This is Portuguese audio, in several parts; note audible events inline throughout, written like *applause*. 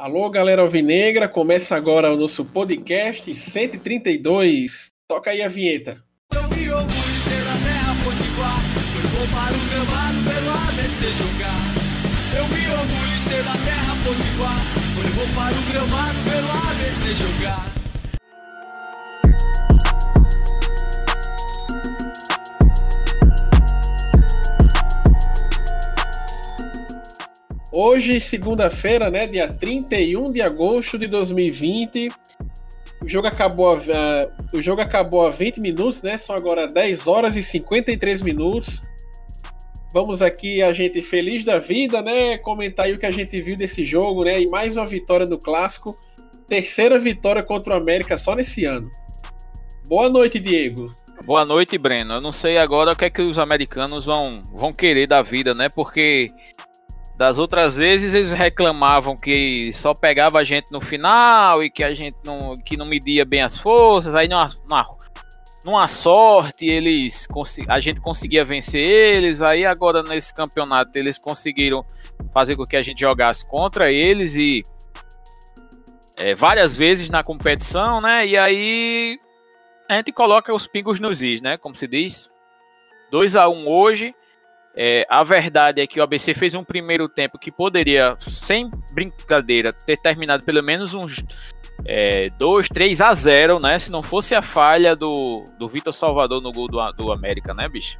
Alô, galera alvinegra, começa agora o nosso podcast 132. Toca aí a vinheta. Eu me orgulho ser da terra potiguar, para o gramado pelo ABC jogar. Hoje, segunda-feira, né, dia 31 de agosto de 2020. O jogo acabou a, uh, o jogo acabou a 20 minutos, né? São agora 10 horas e 53 minutos. Vamos aqui, a gente feliz da vida, né? Comentar aí o que a gente viu desse jogo, né? E mais uma vitória no clássico. Terceira vitória contra o América só nesse ano. Boa noite, Diego. Boa noite, Breno. Eu não sei agora o que é que os americanos vão, vão querer da vida, né? Porque das outras vezes eles reclamavam que só pegava a gente no final e que a gente não, que não media bem as forças, aí numa, numa, numa sorte eles a gente conseguia vencer eles, aí agora nesse campeonato eles conseguiram fazer com que a gente jogasse contra eles e é, várias vezes na competição, né? E aí a gente coloca os pingos nos is, né? Como se diz. 2 a 1 um hoje. É, a verdade é que o ABC fez um primeiro tempo que poderia, sem brincadeira, ter terminado pelo menos uns 2, é, 3 a 0, né? Se não fosse a falha do, do Vitor Salvador no gol do, do América, né, bicho?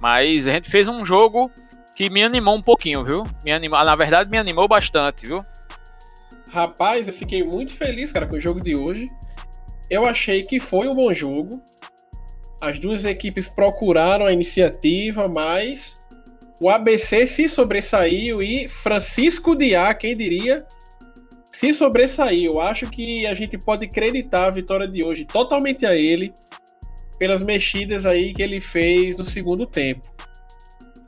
Mas a gente fez um jogo que me animou um pouquinho, viu? Me animou, na verdade, me animou bastante, viu? Rapaz, eu fiquei muito feliz, cara, com o jogo de hoje. Eu achei que foi um bom jogo. As duas equipes procuraram a iniciativa, mas o ABC se sobressaiu e Francisco Diá, quem diria, se sobressaiu. Acho que a gente pode acreditar a vitória de hoje totalmente a ele pelas mexidas aí que ele fez no segundo tempo.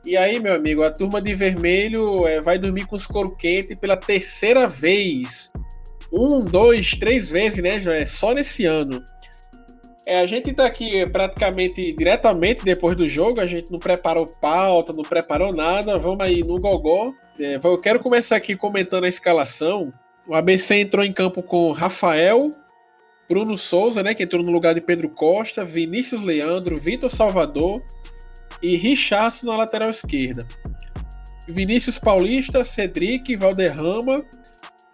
E aí, meu amigo, a turma de vermelho é, vai dormir com os couro quente pela terceira vez. Um, dois, três vezes, né? Já é só nesse ano. É, a gente tá aqui praticamente diretamente depois do jogo, a gente não preparou pauta, não preparou nada, vamos aí no gogó. É, eu quero começar aqui comentando a escalação. O ABC entrou em campo com Rafael, Bruno Souza, né, que entrou no lugar de Pedro Costa, Vinícius Leandro, Vitor Salvador e Richardson na lateral esquerda. Vinícius Paulista, Cedric, Valderrama,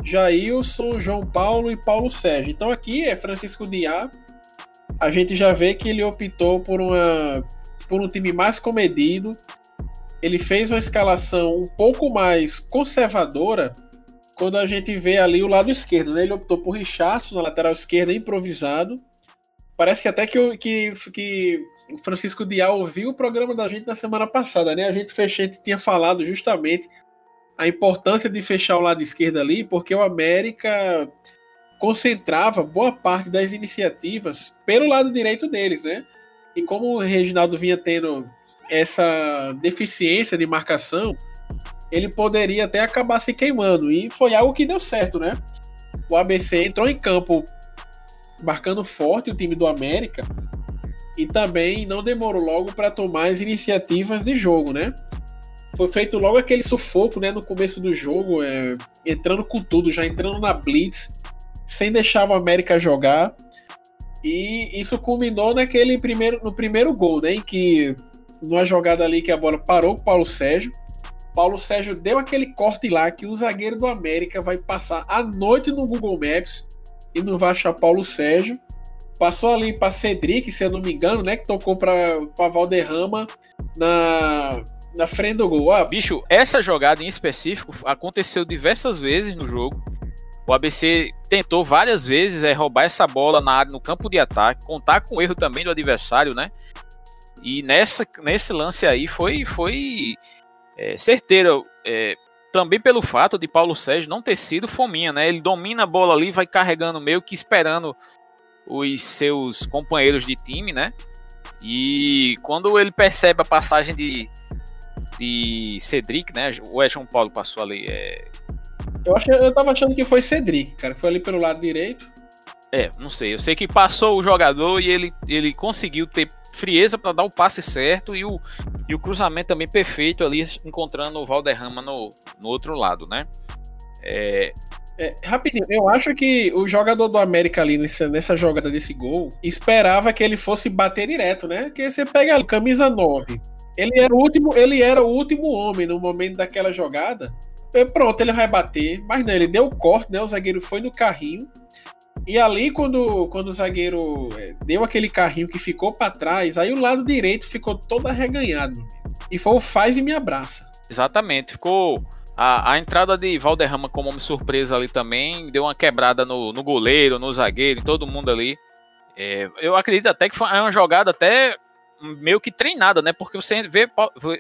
Jailson, João Paulo e Paulo Sérgio. Então aqui é Francisco Diá, a gente já vê que ele optou por, uma, por um time mais comedido. Ele fez uma escalação um pouco mais conservadora quando a gente vê ali o lado esquerdo. Né? Ele optou por Richardson na lateral esquerda, improvisado. Parece que até que, que, que o Francisco Dial ouviu o programa da gente na semana passada, né? A gente fechante tinha falado justamente a importância de fechar o lado esquerdo ali, porque o América concentrava boa parte das iniciativas pelo lado direito deles, né? E como o Reginaldo vinha tendo essa deficiência de marcação, ele poderia até acabar se queimando. E foi algo que deu certo, né? O ABC entrou em campo marcando forte o time do América e também não demorou logo para tomar as iniciativas de jogo, né? Foi feito logo aquele sufoco, né, no começo do jogo, é, entrando com tudo, já entrando na blitz, sem deixar o América jogar. E isso culminou naquele primeiro, no primeiro gol, né? Em que numa jogada ali que a bola parou com o Paulo Sérgio. Paulo Sérgio deu aquele corte lá que o zagueiro do América vai passar a noite no Google Maps e não vai achar Paulo Sérgio. Passou ali para Cedric, se eu não me engano, né? Que tocou para Valderrama na, na frente do gol. Ah, Bicho, essa jogada em específico aconteceu diversas vezes no jogo. O ABC tentou várias vezes é, roubar essa bola na área, no campo de ataque, contar com o erro também do adversário, né? E nessa, nesse lance aí foi, foi é, certeiro. É, também pelo fato de Paulo Sérgio não ter sido fominha, né? Ele domina a bola ali, vai carregando meio que esperando os seus companheiros de time, né? E quando ele percebe a passagem de, de Cedric, né? O João Paulo passou ali, é, eu, achei, eu tava achando que foi Cedric, cara. Foi ali pelo lado direito. É, não sei. Eu sei que passou o jogador e ele, ele conseguiu ter frieza para dar o passe certo e o, e o cruzamento também perfeito ali, encontrando o Valderrama no, no outro lado, né? É, É, rapidinho, eu acho que o jogador do América ali nessa, nessa jogada desse gol esperava que ele fosse bater direto, né? Porque você pega ali, camisa 9. Ele era o último, ele era o último homem no momento daquela jogada. Pronto, ele vai bater, mas não, ele deu o corte, né? O zagueiro foi no carrinho. E ali, quando, quando o zagueiro é, deu aquele carrinho que ficou para trás, aí o lado direito ficou todo arreganhado. E foi o faz e me abraça. Exatamente, ficou a, a, entrada de Valderrama como homem surpresa ali também deu uma quebrada no, no goleiro, no zagueiro, em todo mundo ali. É, eu acredito até que foi uma jogada até meio que treinada, né? Porque você vê,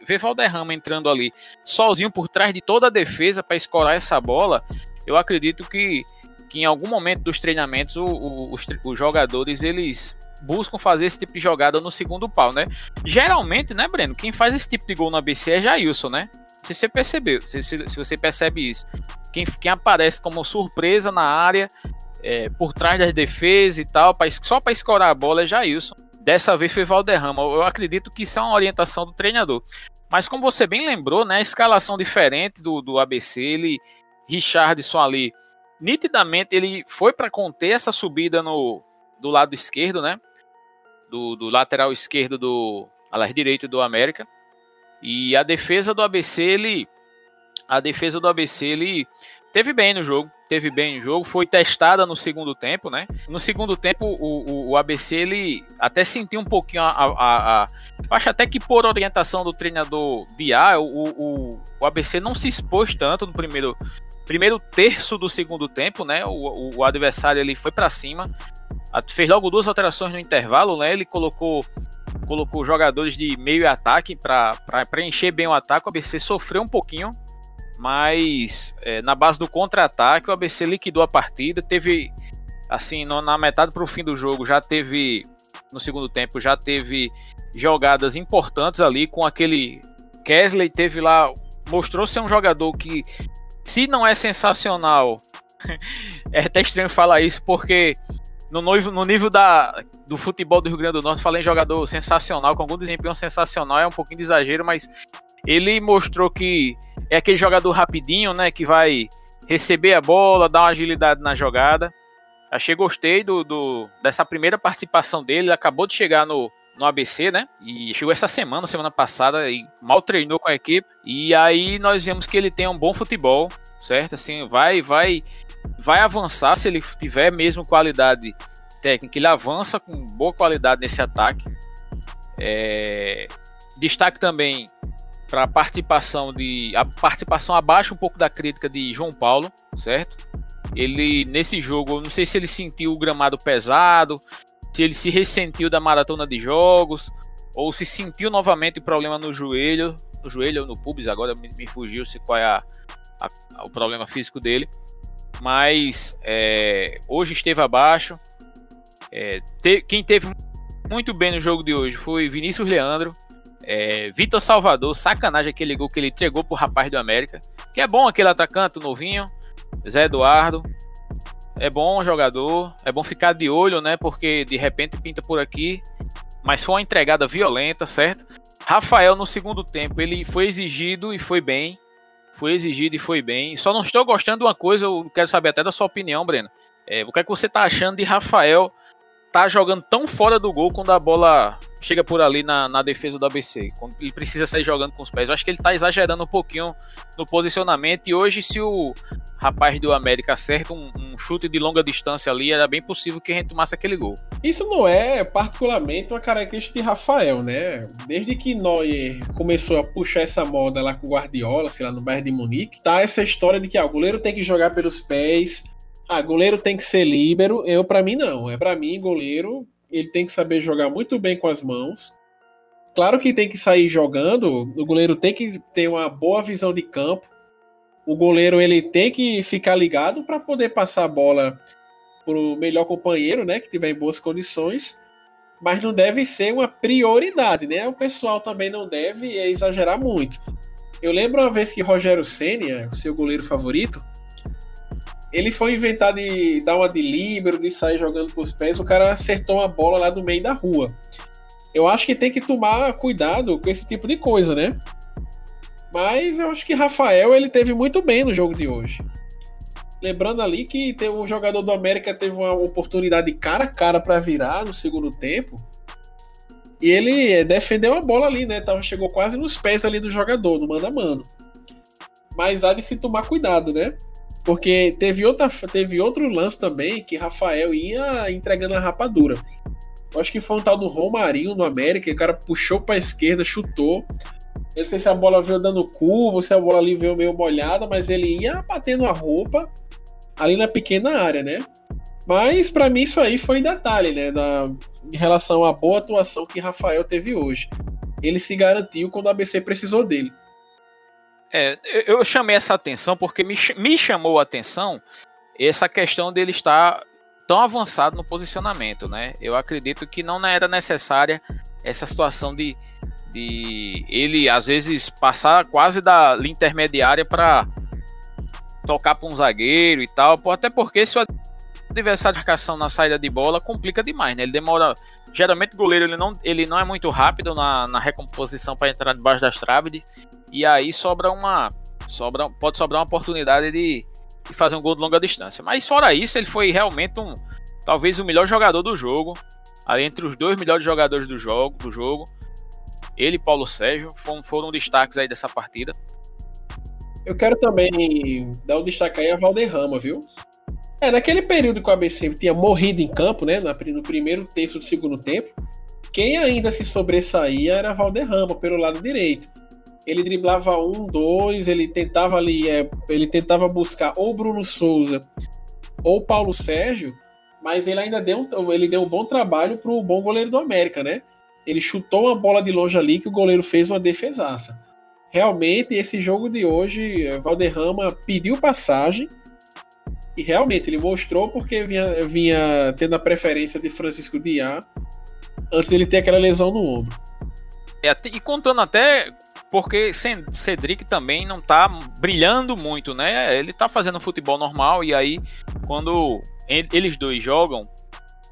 vê Valderrama entrando ali sozinho por trás de toda a defesa para escorar essa bola. Eu acredito que, que em algum momento dos treinamentos o, o, os, os jogadores eles buscam fazer esse tipo de jogada no segundo pau, né? Geralmente, né, Breno? Quem faz esse tipo de gol no ABC é Jailson, né? Se você percebeu, se, se, se você percebe isso, quem, quem aparece como surpresa na área, é, por trás das defesas e tal, pra, só para escorar a bola é Jailson. Dessa vez foi Valderrama. Eu acredito que isso é uma orientação do treinador. Mas como você bem lembrou, né, a escalação diferente do, do ABC, ele, Richardson ali, nitidamente ele foi para conter essa subida no, do lado esquerdo, né? Do, do lateral esquerdo do, aliás, direito do América. E a defesa do ABC, ele. A defesa do ABC, ele teve bem no jogo. Teve bem no jogo. Foi testada no segundo tempo, né? No segundo tempo, o, o, o ABC, ele até sentiu um pouquinho a, a, a. acho até que por orientação do treinador Biá, o, o, o ABC não se expôs tanto no primeiro, primeiro terço do segundo tempo, né? O, o, adversário ele foi para cima, fez logo duas alterações no intervalo, né? Ele colocou colocou jogadores de meio ataque para preencher bem o ataque. O ABC sofreu um pouquinho, mas é, na base do contra-ataque o ABC liquidou a partida. Teve, assim, no, na metade para o fim do jogo, já teve, no segundo tempo, já teve jogadas importantes ali com aquele. Kesley teve lá, mostrou ser um jogador que, se não é sensacional, *laughs* é até estranho falar isso, porque no nível, no nível da, do futebol do Rio Grande do Norte, falei em jogador sensacional, com algum desempenho sensacional, é um pouquinho de exagero, mas ele mostrou que é aquele jogador rapidinho, né, que vai receber a bola, dar uma agilidade na jogada. Achei, gostei do, do dessa primeira participação dele, ele acabou de chegar no, no ABC, né? E chegou essa semana, semana passada, e mal treinou com a equipe. E aí nós vemos que ele tem um bom futebol, certo? Assim, vai, vai vai avançar se ele tiver mesmo qualidade técnica. Ele avança com boa qualidade nesse ataque. É... Destaque também a participação de a participação abaixo um pouco da crítica de João Paulo, certo? Ele nesse jogo, não sei se ele sentiu o gramado pesado, se ele se ressentiu da maratona de jogos ou se sentiu novamente problema no joelho, no joelho ou no pubis, agora me, me fugiu se qual é a, a, o problema físico dele mas é, hoje esteve abaixo. É, te, quem teve muito bem no jogo de hoje foi Vinícius Leandro. É, Vitor Salvador, sacanagem aquele gol que ele entregou pro rapaz do América. Que é bom aquele atacante novinho. Zé Eduardo. É bom jogador. É bom ficar de olho, né? Porque de repente pinta por aqui. Mas foi uma entregada violenta, certo? Rafael no segundo tempo ele foi exigido e foi bem foi exigido e foi bem. Só não estou gostando de uma coisa, eu quero saber até da sua opinião, Breno. É, o que é que você está achando de Rafael tá jogando tão fora do gol quando a bola chega por ali na, na defesa do ABC, quando ele precisa sair jogando com os pés. Eu acho que ele tá exagerando um pouquinho no posicionamento e hoje se o rapaz do América acerta um, um chute de longa distância ali, era bem possível que a gente tomasse aquele gol. Isso não é particularmente uma característica de Rafael, né? Desde que Neuer começou a puxar essa moda lá com o Guardiola, sei lá, no Bayern de Munique, tá essa história de que ah, o goleiro tem que jogar pelos pés, ah, goleiro tem que ser líbero. Eu, para mim, não. É para mim, goleiro, ele tem que saber jogar muito bem com as mãos. Claro que tem que sair jogando, o goleiro tem que ter uma boa visão de campo. O goleiro ele tem que ficar ligado para poder passar a bola pro melhor companheiro, né, que tiver em boas condições. Mas não deve ser uma prioridade, né? O pessoal também não deve exagerar muito. Eu lembro uma vez que Rogério Senna, o seu goleiro favorito, ele foi inventar de dar uma de líbero, de sair jogando com os pés, o cara acertou uma bola lá no meio da rua. Eu acho que tem que tomar cuidado com esse tipo de coisa, né? Mas eu acho que Rafael ele teve muito bem no jogo de hoje. Lembrando ali que o jogador do América teve uma oportunidade cara a cara para virar no segundo tempo. E ele defendeu a bola ali, né? Tava, chegou quase nos pés ali do jogador, no mano a mano. Mas há de se tomar cuidado, né? Porque teve, outra, teve outro lance também que Rafael ia entregando a rapadura. Eu acho que foi um tal do Romarinho no América, o cara puxou para a esquerda, chutou. Eu não sei se a bola veio dando curva, se a bola ali veio meio molhada, mas ele ia batendo a roupa ali na pequena área, né? Mas para mim isso aí foi detalhe, né? Da, em relação à boa atuação que Rafael teve hoje. Ele se garantiu quando o ABC precisou dele. É, eu chamei essa atenção porque me, me chamou a atenção essa questão dele estar tão avançado no posicionamento, né? Eu acredito que não era necessária essa situação de, de ele às vezes passar quase da linha intermediária para tocar para um zagueiro e tal, até porque se o adversário de marcação na saída de bola complica demais, né? Ele demora. Geralmente o goleiro ele não, ele não é muito rápido na, na recomposição para entrar debaixo das traves. E aí sobra uma. Sobra, pode sobrar uma oportunidade de, de fazer um gol de longa distância. Mas fora isso, ele foi realmente um. Talvez o melhor jogador do jogo. Ali entre os dois melhores jogadores do jogo. Do jogo. Ele e Paulo Sérgio foram, foram destaques aí dessa partida. Eu quero também dar um destaque aí a Valderrama, viu? É, naquele período que o ABC tinha morrido em campo, né? No primeiro terço do segundo tempo, quem ainda se sobressaía era Valderrama pelo lado direito. Ele driblava um, dois, ele tentava ali, é, ele tentava buscar ou Bruno Souza ou Paulo Sérgio, mas ele ainda deu um, ele deu um bom trabalho para o bom goleiro do América, né? Ele chutou uma bola de longe ali que o goleiro fez uma defesaça. Realmente, esse jogo de hoje, Valderrama pediu passagem e realmente ele mostrou porque vinha, vinha tendo a preferência de Francisco Diá antes ele ter aquela lesão no ombro. É, e contando até porque Cedric também não tá brilhando muito, né? Ele tá fazendo futebol normal e aí quando eles dois jogam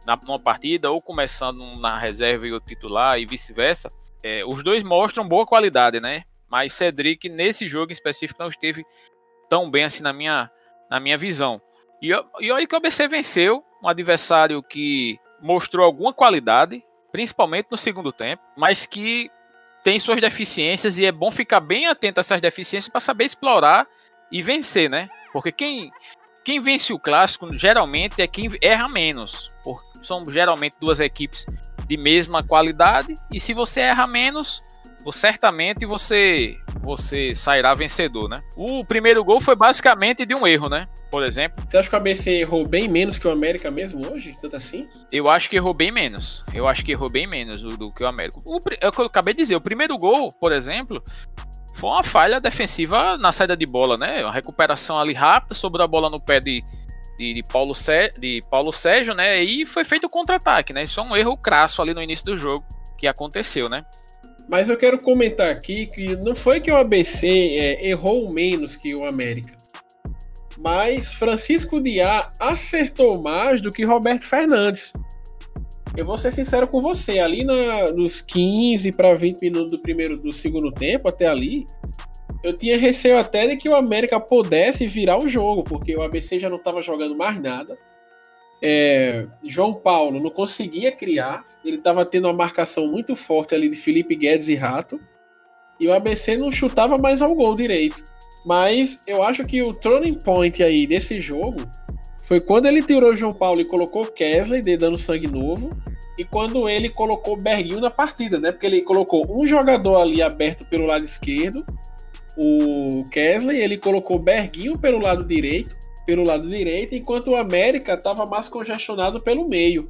na, numa partida ou começando na reserva e o titular e vice-versa, é, os dois mostram boa qualidade, né? Mas Cedric nesse jogo em específico não esteve tão bem assim na minha, na minha visão. E, e olha que o ABC venceu um adversário que mostrou alguma qualidade, principalmente no segundo tempo, mas que tem suas deficiências e é bom ficar bem atento a essas deficiências para saber explorar e vencer, né? Porque quem, quem vence o clássico geralmente é quem erra menos. São geralmente duas equipes de mesma qualidade e se você erra menos, certamente você você sairá vencedor, né? O primeiro gol foi basicamente de um erro, né? Por exemplo. Você acha que o ABC errou bem menos que o América mesmo hoje? Tanto assim? Eu acho que errou bem menos. Eu acho que errou bem menos do, do que o América. O, é eu acabei de dizer, o primeiro gol, por exemplo, foi uma falha defensiva na saída de bola, né? Uma recuperação ali rápida, sobrou a bola no pé de, de, de, Paulo, Sérgio, de Paulo Sérgio, né? E foi feito o contra-ataque, né? Isso é um erro crasso ali no início do jogo que aconteceu, né? Mas eu quero comentar aqui que não foi que o ABC é, errou menos que o América. Mas Francisco Diá acertou mais do que Roberto Fernandes. Eu vou ser sincero com você, ali na, nos 15 para 20 minutos do primeiro do segundo tempo, até ali, eu tinha receio até de que o América pudesse virar o jogo, porque o ABC já não estava jogando mais nada. É, João Paulo não conseguia criar, ele estava tendo uma marcação muito forte ali de Felipe Guedes e Rato, e o ABC não chutava mais ao gol direito. Mas eu acho que o turning point aí desse jogo foi quando ele tirou João Paulo e colocou Kesley, dando sangue novo, e quando ele colocou Berguinho na partida, né? Porque ele colocou um jogador ali aberto pelo lado esquerdo, o Kesley, ele colocou Berguinho pelo lado direito, pelo lado direito, enquanto o América estava mais congestionado pelo meio.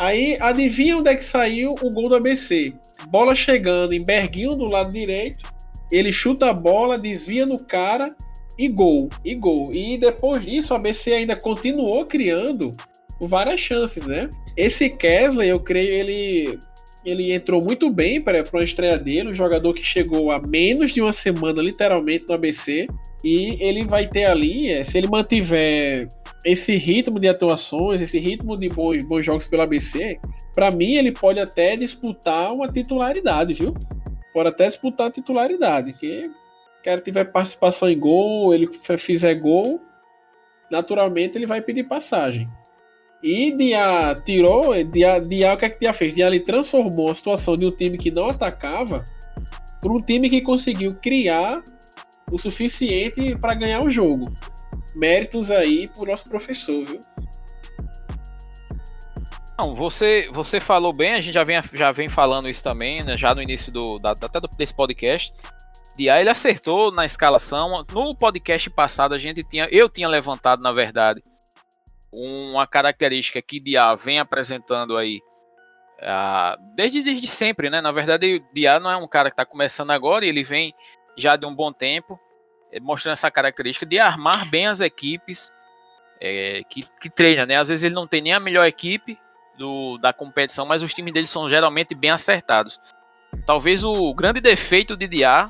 Aí, adivinha onde é que saiu o gol do ABC? Bola chegando em Berguinho do lado direito, ele chuta a bola, desvia no cara e gol, e gol. E depois disso, o ABC ainda continuou criando várias chances, né? Esse Kesley, eu creio, ele ele entrou muito bem para uma estreia dele, um jogador que chegou há menos de uma semana, literalmente, no ABC. E ele vai ter ali, é, se ele mantiver esse ritmo de atuações, esse ritmo de bons, bons jogos pelo ABC, para mim ele pode até disputar uma titularidade, viu? Pode até disputar a titularidade, que o cara tiver participação em gol, ele fizer gol, naturalmente ele vai pedir passagem. E Dia tirou, Dia, Dia, o que é que Dia fez? Dia ele transformou a situação de um time que não atacava para um time que conseguiu criar o suficiente para ganhar o jogo. Méritos aí pro nosso professor, viu? Não, você, você falou bem, a gente já vem, já vem falando isso também, né, já no início do, da, até desse podcast. Dia ele acertou na escalação. No podcast passado a gente tinha, eu tinha levantado na verdade uma característica que Dia vem apresentando aí uh, desde, desde sempre, né? Na verdade, o Dia não é um cara que está começando agora, ele vem já de um bom tempo mostrando essa característica de armar bem as equipes é, que, que treina, né? Às vezes ele não tem nem a melhor equipe, do, da competição, mas os times deles são geralmente bem acertados. Talvez o grande defeito de Diá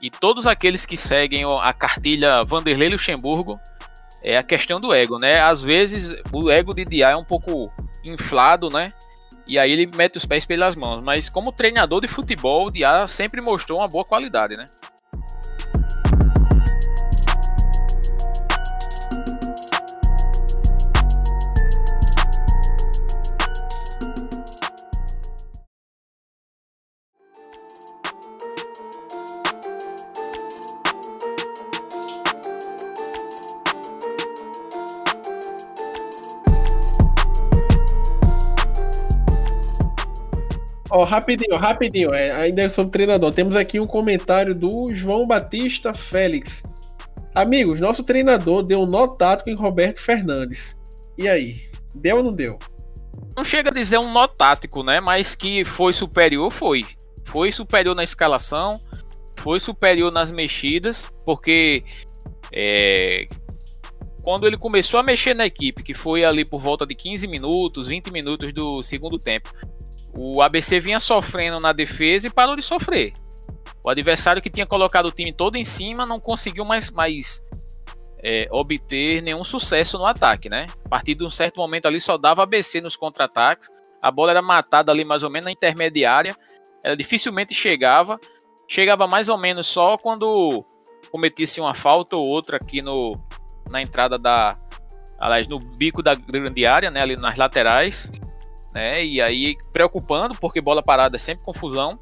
e todos aqueles que seguem a cartilha Vanderlei Luxemburgo é a questão do ego, né? Às vezes o ego de Diá é um pouco inflado, né? E aí ele mete os pés pelas mãos. Mas como treinador de futebol, o Diá sempre mostrou uma boa qualidade, né? Ó, rapidinho, rapidinho, é, ainda sobre treinador. Temos aqui um comentário do João Batista Félix. Amigos, nosso treinador deu um nó tático em Roberto Fernandes. E aí? Deu ou não deu? Não chega a dizer um nó tático, né? Mas que foi superior, foi. Foi superior na escalação, foi superior nas mexidas, porque é, quando ele começou a mexer na equipe, que foi ali por volta de 15 minutos, 20 minutos do segundo tempo, o ABC vinha sofrendo na defesa e parou de sofrer. O adversário que tinha colocado o time todo em cima não conseguiu mais, mais é, obter nenhum sucesso no ataque, né? A partir de um certo momento ali só dava ABC nos contra-ataques. A bola era matada ali mais ou menos na intermediária. Ela dificilmente chegava. Chegava mais ou menos só quando cometisse uma falta ou outra aqui no, na entrada da. Aliás, no bico da grande área, né? Ali nas laterais né? E aí preocupando, porque bola parada é sempre confusão.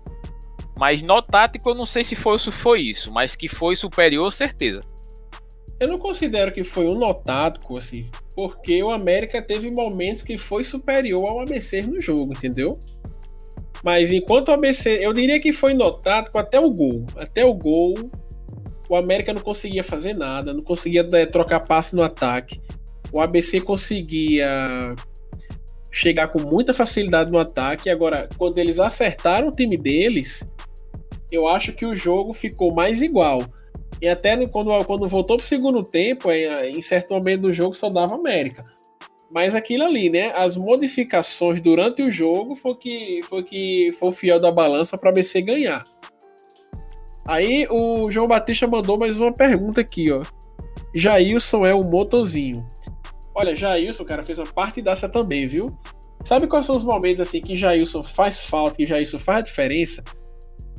Mas no tático eu não sei se foi, se foi isso, mas que foi superior, certeza. Eu não considero que foi um notático, assim, porque o América teve momentos que foi superior ao ABC no jogo, entendeu? Mas enquanto o ABC, eu diria que foi notático até o gol. Até o gol, o América não conseguia fazer nada, não conseguia é, trocar passe no ataque. O ABC conseguia chegar com muita facilidade no ataque. Agora, quando eles acertaram o time deles, eu acho que o jogo ficou mais igual. E até quando, quando voltou para o segundo tempo, em, em certo momento do jogo só dava América. Mas aquilo ali, né? As modificações durante o jogo foi que foi que foi o fiel da balança para BC ganhar. Aí o João Batista mandou mais uma pergunta aqui, ó. Jailson é o motozinho. Olha, Jailson, cara, fez uma partidaça também, viu? Sabe quais são os momentos assim que Jailson faz falta, que Jailson faz a diferença?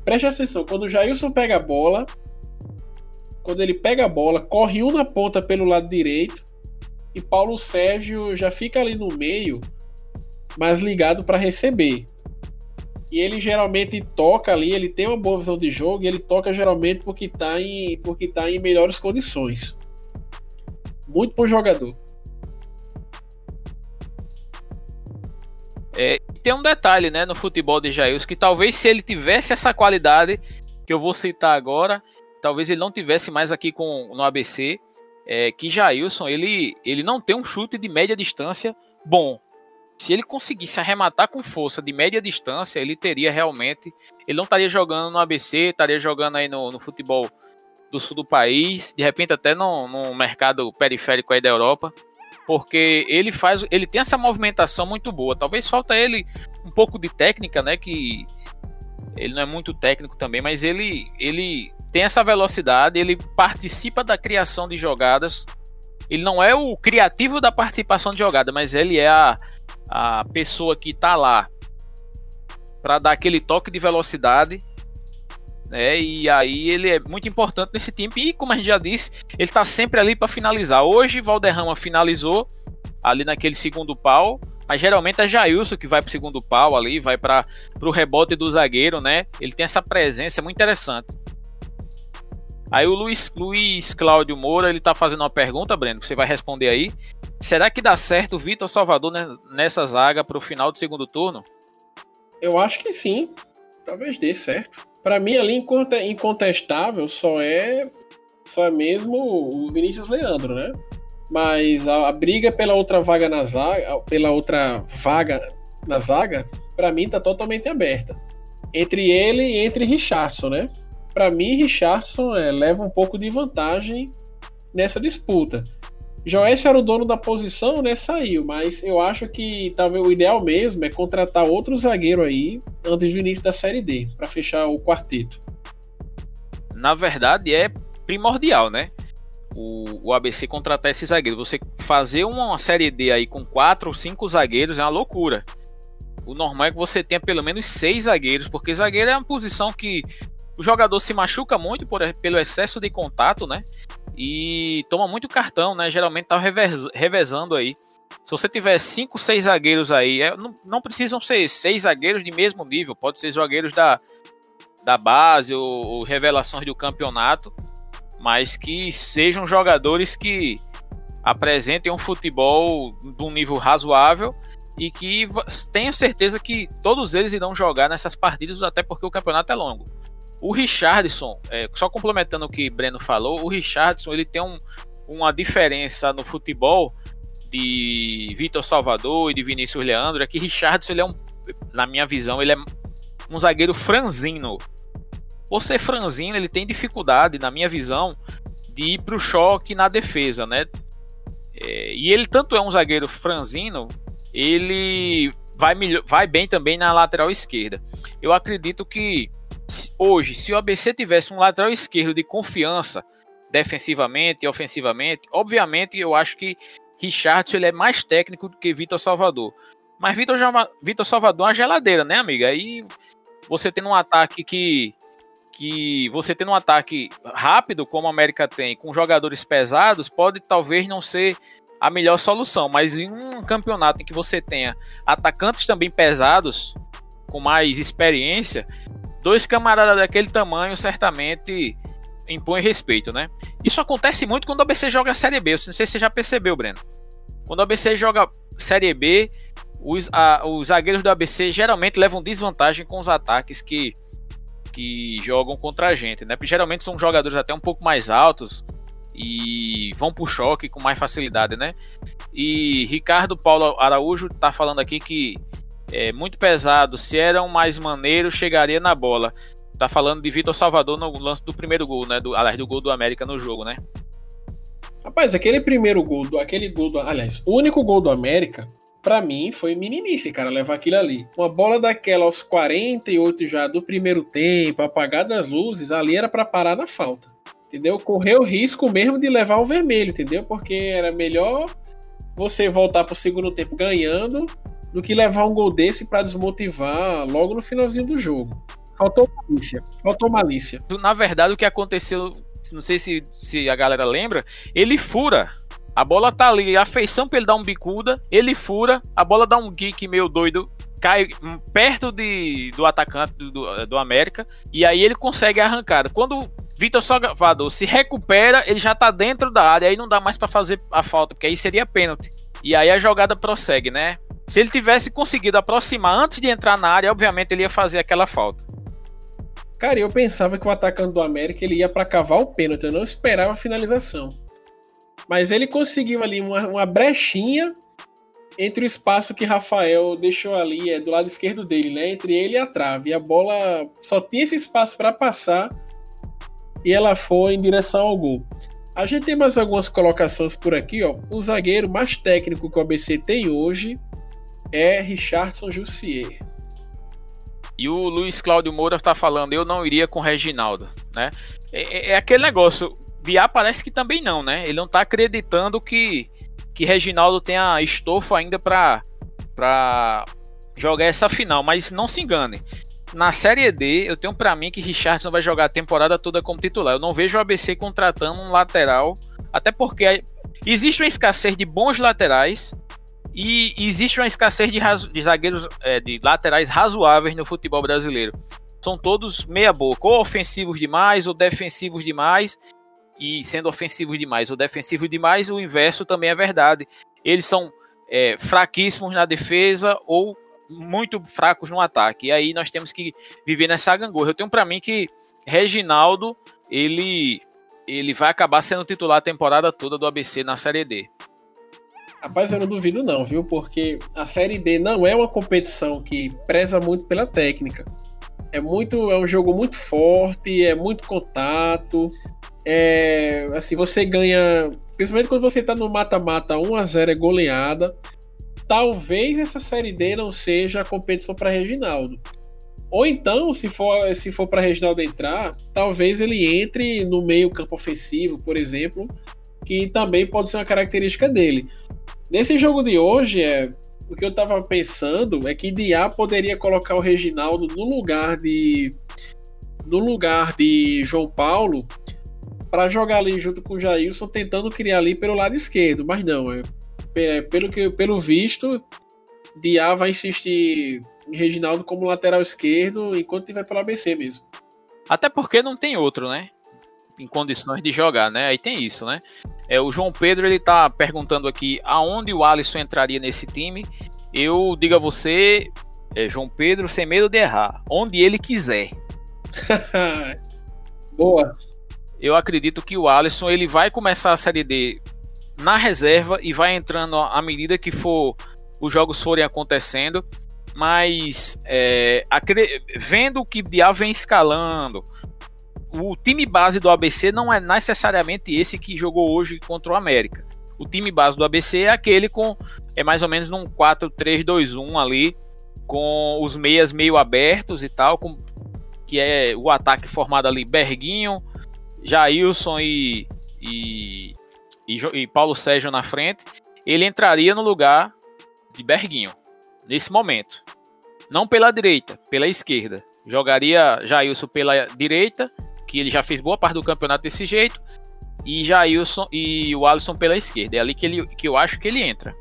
Preste atenção, quando o Jailson pega a bola, quando ele pega a bola, corre um na ponta pelo lado direito e Paulo Sérgio já fica ali no meio, mais ligado para receber. E ele geralmente toca ali, ele tem uma boa visão de jogo e ele toca geralmente porque está em, porque tá em melhores condições. Muito bom jogador. É, tem um detalhe, né, no futebol de Jailson, que talvez se ele tivesse essa qualidade que eu vou citar agora, talvez ele não tivesse mais aqui com no ABC, é, que Jailson, ele, ele não tem um chute de média distância bom. Se ele conseguisse arrematar com força de média distância, ele teria realmente. Ele não estaria jogando no ABC, estaria jogando aí no, no futebol do sul do país, de repente até no, no mercado periférico aí da Europa porque ele faz, ele tem essa movimentação muito boa. Talvez falta ele um pouco de técnica, né, que ele não é muito técnico também, mas ele ele tem essa velocidade, ele participa da criação de jogadas. Ele não é o criativo da participação de jogada, mas ele é a, a pessoa que está lá para dar aquele toque de velocidade né? E aí ele é muito importante nesse time. E como a gente já disse, ele tá sempre ali para finalizar. Hoje, Valderrama finalizou ali naquele segundo pau. Mas geralmente é Jailson que vai pro segundo pau ali, vai para o rebote do zagueiro, né? Ele tem essa presença muito interessante. Aí o Luiz, Luiz Cláudio Moura, ele tá fazendo uma pergunta, Breno, você vai responder aí. Será que dá certo o Vitor Salvador nessa zaga pro final do segundo turno? Eu acho que sim. Talvez dê certo. Para mim, ali incontestável só é só é mesmo o Vinícius Leandro, né? Mas a, a briga pela outra vaga na zaga, pela outra vaga na zaga, para mim tá totalmente aberta. Entre ele e entre Richardson, né? Para mim, Richardson é, leva um pouco de vantagem nessa disputa. Joécio era o dono da posição, né? Saiu, mas eu acho que talvez o ideal mesmo é contratar outro zagueiro aí antes do início da Série D, para fechar o quarteto. Na verdade, é primordial, né? o, o ABC contratar esse zagueiro. Você fazer uma, uma série D aí com quatro ou cinco zagueiros é uma loucura. O normal é que você tenha pelo menos seis zagueiros, porque zagueiro é uma posição que o jogador se machuca muito por, pelo excesso de contato, né? E toma muito cartão, né? Geralmente tá revez, revezando aí. Se você tiver cinco, seis zagueiros aí, é, não, não, precisam ser seis zagueiros de mesmo nível, pode ser zagueiros da, da base ou, ou revelações do campeonato mas que sejam jogadores que apresentem um futebol de um nível razoável e que tenho certeza que todos eles irão jogar nessas partidas, até porque o campeonato é longo. O Richardson, é, só complementando o que Breno falou, o Richardson ele tem um, uma diferença no futebol de Vitor Salvador e de Vinícius Leandro, é que Richardson ele é um, na minha visão, ele é um zagueiro franzino. Por ser franzino, ele tem dificuldade, na minha visão, de ir para o choque na defesa, né? É, e ele tanto é um zagueiro franzino, ele vai, vai bem também na lateral esquerda. Eu acredito que hoje, se o ABC tivesse um lateral esquerdo de confiança, defensivamente e ofensivamente, obviamente eu acho que Richardson ele é mais técnico do que Vitor Salvador. Mas Vitor, Vitor Salvador é uma geladeira, né, amiga? Aí você tendo um ataque que que você tendo um ataque rápido, como a América tem, com jogadores pesados, pode talvez não ser a melhor solução. Mas em um campeonato em que você tenha atacantes também pesados, com mais experiência, dois camaradas daquele tamanho certamente impõe respeito, né? Isso acontece muito quando o ABC joga Série B. Eu não sei se você já percebeu, Breno. Quando o ABC joga Série B, os, a, os zagueiros do ABC geralmente levam desvantagem com os ataques que que jogam contra a gente, né? Porque geralmente são jogadores até um pouco mais altos e vão pro choque com mais facilidade, né? E Ricardo Paulo Araújo tá falando aqui que é muito pesado, se era um mais maneiro, chegaria na bola. Tá falando de Vitor Salvador no lance do primeiro gol, né? Do, aliás, do gol do América no jogo, né? Rapaz, aquele primeiro gol, do, aquele gol do, aliás, o único gol do América para mim foi meninice, cara, levar aquilo ali. Uma bola daquela aos 48 já do primeiro tempo, apagada as luzes, ali era para parar na falta. Entendeu? Correu o risco mesmo de levar o vermelho, entendeu? Porque era melhor você voltar pro segundo tempo ganhando do que levar um gol desse para desmotivar logo no finalzinho do jogo. Faltou malícia. Faltou malícia. Na verdade, o que aconteceu, não sei se, se a galera lembra, ele fura a bola tá ali, a feição pra ele dar um bicuda, ele fura, a bola dá um geek meio doido, cai perto de, do atacante do, do, América, e aí ele consegue a arrancada. Quando Vitor Salvador se recupera, ele já tá dentro da área, aí não dá mais para fazer a falta, porque aí seria pênalti. E aí a jogada prossegue, né? Se ele tivesse conseguido aproximar antes de entrar na área, obviamente ele ia fazer aquela falta. Cara, eu pensava que o atacante do América ele ia para cavar o pênalti, eu não esperava a finalização. Mas ele conseguiu ali uma, uma brechinha entre o espaço que Rafael deixou ali, é do lado esquerdo dele, né? Entre ele e a trave. E a bola só tinha esse espaço para passar e ela foi em direção ao gol. A gente tem mais algumas colocações por aqui, ó. O zagueiro mais técnico que o ABC tem hoje é Richardson Jussier. E o Luiz Cláudio Moura está falando, eu não iria com Reginaldo, né? É, é, é aquele negócio, Biá parece que também não, né? Ele não tá acreditando que, que Reginaldo tenha estofo ainda para para jogar essa final, mas não se engane. na Série D, eu tenho para mim que Richardson vai jogar a temporada toda como titular. Eu não vejo o ABC contratando um lateral, até porque existe uma escassez de bons laterais e existe uma escassez de, de zagueiros, é, de laterais razoáveis no futebol brasileiro. São todos meia boca, ou ofensivos demais ou defensivos demais. E sendo ofensivos demais ou defensivos demais, o inverso também é verdade. Eles são é, fraquíssimos na defesa ou muito fracos no ataque. E aí nós temos que viver nessa gangorra. Eu tenho para mim que Reginaldo, ele ele vai acabar sendo titular a temporada toda do ABC na Série D. Rapaz, eu não duvido não, viu? Porque a Série D não é uma competição que preza muito pela técnica. É muito, é um jogo muito forte, é muito contato. É, assim, você ganha, principalmente quando você tá no mata-mata 1 a 0 é goleada. Talvez essa Série D não seja a competição para Reginaldo. Ou então, se for, se for para Reginaldo entrar, talvez ele entre no meio campo ofensivo, por exemplo, que também pode ser uma característica dele. Nesse jogo de hoje, é, o que eu tava pensando é que Diá poderia colocar o Reginaldo no lugar de no lugar de João Paulo para jogar ali junto com o Jailson, tentando criar ali pelo lado esquerdo, mas não, é, é pelo que pelo visto, Diá vai insistir em Reginaldo como lateral esquerdo enquanto tiver pelo ABC mesmo. Até porque não tem outro, né? Em condições de jogar, né? Aí tem isso, né? É, o João Pedro ele tá perguntando aqui aonde o Alisson entraria nesse time. Eu digo a você, é, João Pedro, sem medo de errar, onde ele quiser. *laughs* Boa. Eu acredito que o Alisson ele vai começar a Série D na reserva e vai entrando à medida que for os jogos forem acontecendo. Mas é, vendo que o Dia vem escalando, o time base do ABC não é necessariamente esse que jogou hoje contra o América. O time base do ABC é aquele com é mais ou menos num 4-3-2-1 ali, com os meias meio abertos e tal, com, que é o ataque formado ali Berguinho, Jailson e, e, e, e Paulo Sérgio na frente. Ele entraria no lugar de Berguinho nesse momento. Não pela direita, pela esquerda. Jogaria Jailson pela direita que ele já fez boa parte do campeonato desse jeito, e Jailson e o Alisson pela esquerda. É ali que, ele, que eu acho que ele entra.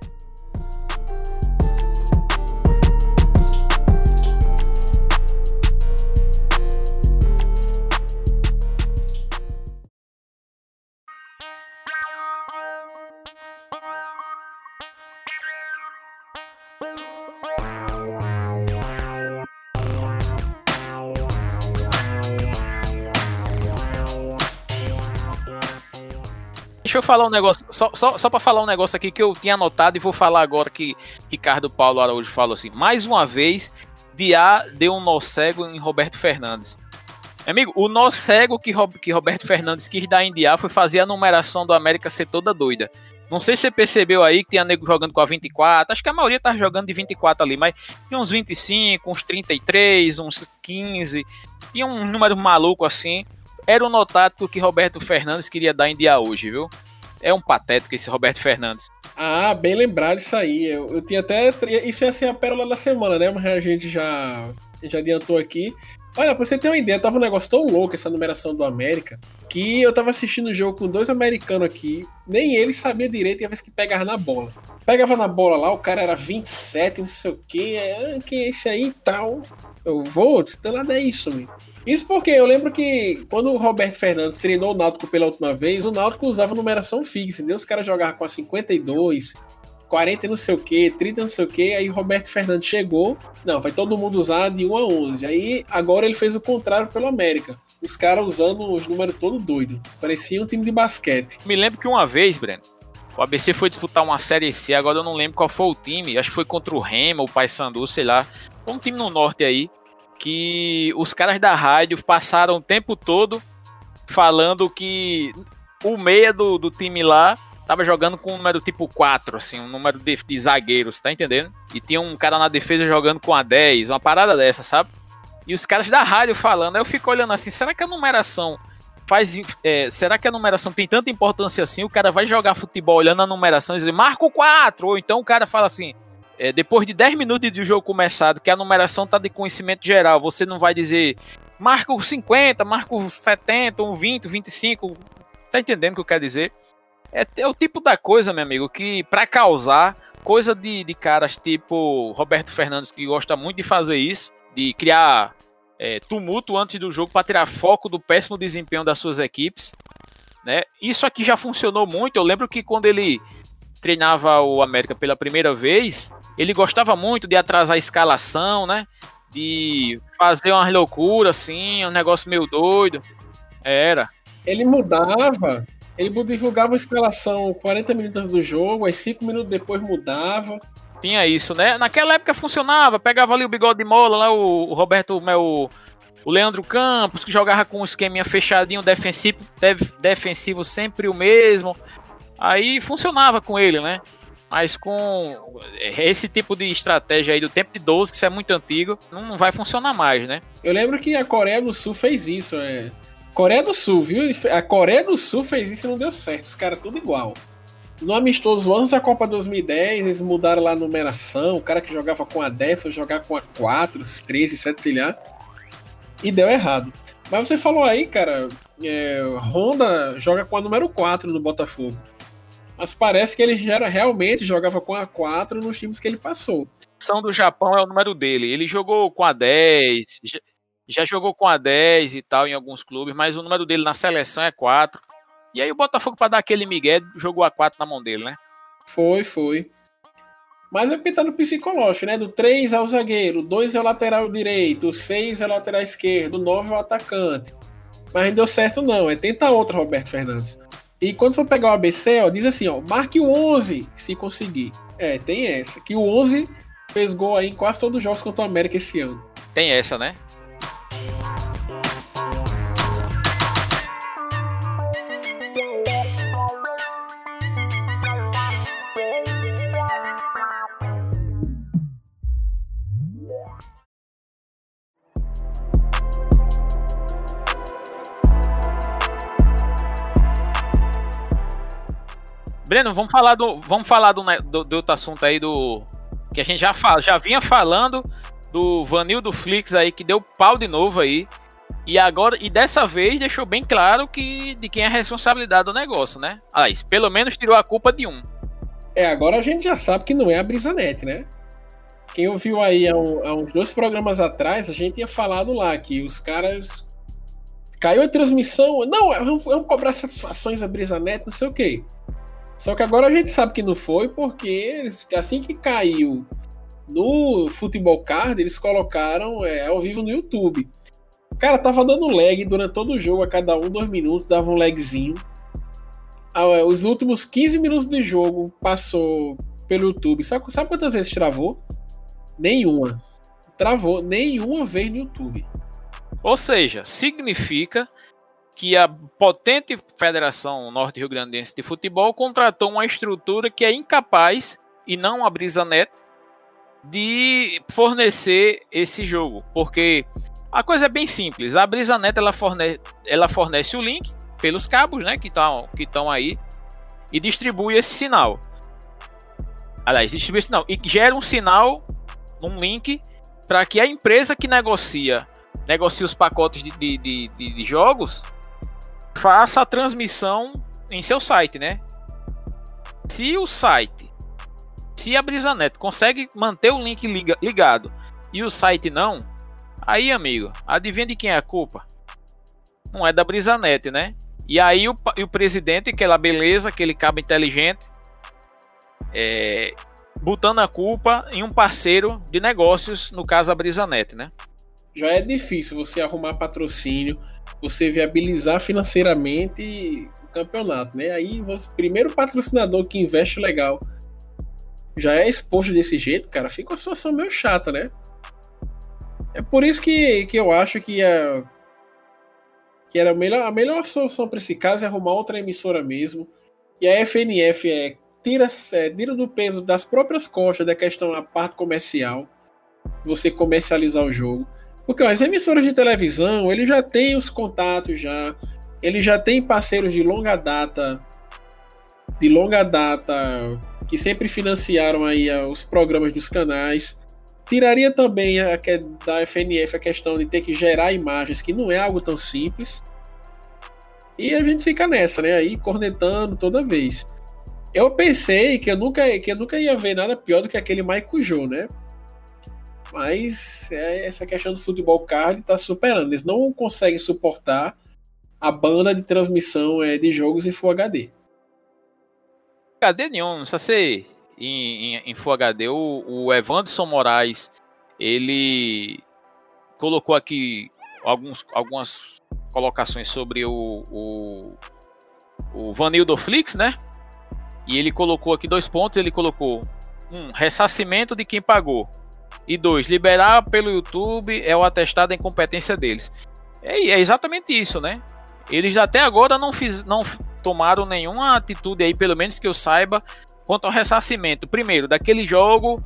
Deixa eu falar um negócio, só, só, só para falar um negócio aqui que eu tinha anotado e vou falar agora que Ricardo Paulo Araújo falou assim. Mais uma vez, Diá deu um nó cego em Roberto Fernandes. Amigo, o nó cego que, que Roberto Fernandes quis dar em Diá foi fazer a numeração do América ser toda doida. Não sei se você percebeu aí que tinha nego jogando com a 24. Acho que a maioria tá jogando de 24 ali, mas tinha uns 25, uns 33, uns 15. Tinha um número maluco assim era o notático que Roberto Fernandes queria dar em dia hoje, viu? É um patético esse Roberto Fernandes. Ah, bem lembrado isso aí. Eu, eu tinha até. Isso ia ser a pérola da semana, né? Mas a gente já, já adiantou aqui. Olha, pra você ter uma ideia, tava um negócio tão louco essa numeração do América que eu tava assistindo o jogo com dois americanos aqui, nem eles sabiam direito a vez que pegava na bola. Pegava na bola lá, o cara era 27, não sei o que, ah, quem é esse aí e tal. Eu vou, teu lado é isso, meu. Isso porque eu lembro que quando o Roberto Fernandes treinou o Náutico pela última vez, o Náutico usava numeração fixa, entendeu? Os caras jogavam com a 52, 40 não sei o que, 30 não sei o que, aí o Roberto Fernandes chegou, não, vai todo mundo usar de 1 a 11. Aí agora ele fez o contrário pelo América. Os caras usando os números todo doido. Parecia um time de basquete. Me lembro que uma vez, Breno, o ABC foi disputar uma Série C, agora eu não lembro qual foi o time, acho que foi contra o Remo, o Paysandu, sei lá. Um time no norte aí que os caras da rádio passaram o tempo todo falando que o meia do, do time lá tava jogando com um número tipo 4, assim, um número de, de zagueiros, tá entendendo? E tinha um cara na defesa jogando com a 10, uma parada dessa, sabe? E os caras da rádio falando, aí eu fico olhando assim, será que a numeração faz. É, será que a numeração tem tanta importância assim? O cara vai jogar futebol olhando a numeração e dizer, marco 4! Ou então o cara fala assim, é, depois de 10 minutos de jogo começado, que a numeração tá de conhecimento geral, você não vai dizer marco 50, marco 70, um 20, 25. Tá entendendo o que eu quero dizer? É, é o tipo da coisa, meu amigo, que para causar coisa de, de caras tipo Roberto Fernandes, que gosta muito de fazer isso, de criar é, tumulto antes do jogo para tirar foco do péssimo desempenho das suas equipes. Né? Isso aqui já funcionou muito. Eu lembro que quando ele treinava o América pela primeira vez, ele gostava muito de atrasar a escalação, né? De fazer umas loucuras assim, um negócio meio doido. Era. Ele mudava, ele divulgava a escalação 40 minutos do jogo, aí 5 minutos depois mudava. Tinha isso, né? Naquela época funcionava, pegava ali o bigode de mola, lá o, o Roberto, o, o Leandro Campos, que jogava com um esqueminha fechadinho, defensivo, defensivo sempre o mesmo. Aí funcionava com ele, né? Mas com esse tipo de estratégia aí do tempo de 12, que isso é muito antigo, não vai funcionar mais, né? Eu lembro que a Coreia do Sul fez isso, é. Coreia do Sul, viu? A Coreia do Sul fez isso e não deu certo. Os caras tudo igual. No amistoso antes da Copa 2010, eles mudaram lá a numeração. O cara que jogava com a 10 foi jogar com a 4, 13, 7, sei lá. E deu errado. Mas você falou aí, cara, é, Honda joga com a número 4 no Botafogo mas parece que ele era, realmente jogava com a 4 nos times que ele passou. A seleção do Japão é o número dele. Ele jogou com a 10, já, já jogou com a 10 e tal em alguns clubes, mas o número dele na seleção é 4. E aí o Botafogo, para dar aquele migué, jogou a 4 na mão dele, né? Foi, foi. Mas é porque tá no psicológico, né? Do 3 é o zagueiro, 2 é o lateral direito, o 6 é o lateral esquerdo, o 9 é o atacante. Mas não deu certo não, é tenta outro Roberto Fernandes. E quando for pegar o ABC, ó, diz assim, ó, marque o 11 se conseguir. É, tem essa. Que o 11 fez gol aí em quase todos os jogos contra o América esse ano. Tem essa, né? Breno, vamos falar do, vamos falar do, do, do outro assunto aí do que a gente já fala, já vinha falando do Vanildo Flix aí que deu pau de novo aí. E agora e dessa vez deixou bem claro que de quem é a responsabilidade do negócio, né? Aliás, pelo menos tirou a culpa de um. É, agora a gente já sabe que não é a Brisanet, né? Quem ouviu aí há, um, há uns dois programas atrás, a gente tinha falado lá que os caras caiu a transmissão, não, vamos, vamos cobrar satisfações a Brisanet, não sei o quê. Só que agora a gente sabe que não foi porque assim que caiu no Futebol Card, eles colocaram é, ao vivo no YouTube. Cara, tava dando lag durante todo o jogo, a cada um, dois minutos, dava um lagzinho. Ah, é, os últimos 15 minutos de jogo passou pelo YouTube. Sabe, sabe quantas vezes travou? Nenhuma. Travou nenhuma vez no YouTube. Ou seja, significa que a potente Federação Norte Rio Grandense de Futebol contratou uma estrutura que é incapaz, e não a Brisanet, de fornecer esse jogo. Porque a coisa é bem simples. A Brisanet ela fornece, ela fornece o link pelos cabos né, que estão que aí e distribui esse sinal. Aliás, distribui esse sinal e gera um sinal, um link, para que a empresa que negocia negocia os pacotes de, de, de, de jogos faça a transmissão em seu site, né? Se o site, se a Brisanet consegue manter o link liga, ligado e o site não, aí, amigo, adivinha de quem é a culpa? Não é da Brisanet, né? E aí o, o presidente, aquela beleza, aquele cabo inteligente, é, botando a culpa em um parceiro de negócios, no caso a Brisanet, né? Já é difícil você arrumar patrocínio, você viabilizar financeiramente o campeonato, né? Aí, você, primeiro patrocinador que investe legal já é exposto desse jeito, cara, fica uma situação meio chata, né? É por isso que, que eu acho que a, que era a melhor, a melhor solução para esse caso é arrumar outra emissora mesmo. E a FNF é tira, é, tira do peso das próprias costas da questão da parte comercial, você comercializar o jogo. Porque ó, as emissoras de televisão, ele já tem os contatos já, ele já tem parceiros de longa data, de longa data que sempre financiaram aí os programas dos canais. Tiraria também a, da FNF a questão de ter que gerar imagens, que não é algo tão simples. E a gente fica nessa, né? Aí cornetando toda vez. Eu pensei que eu nunca, que eu nunca ia ver nada pior do que aquele Joe, né? Mas é, essa questão do futebol card está superando. Eles não conseguem suportar a banda de transmissão é, de jogos em Full HD. HD nenhum, precisa ser em, em, em Full HD. O, o Evanderson Moraes, ele colocou aqui alguns, algumas colocações sobre o, o, o Vanildo Flix, né? E ele colocou aqui dois pontos. Ele colocou um ressarcimento de quem pagou. E dois, liberar pelo YouTube é o atestado da incompetência deles. É, é exatamente isso, né? Eles até agora não, fiz, não tomaram nenhuma atitude aí, pelo menos que eu saiba, quanto ao ressarcimento. Primeiro, daquele jogo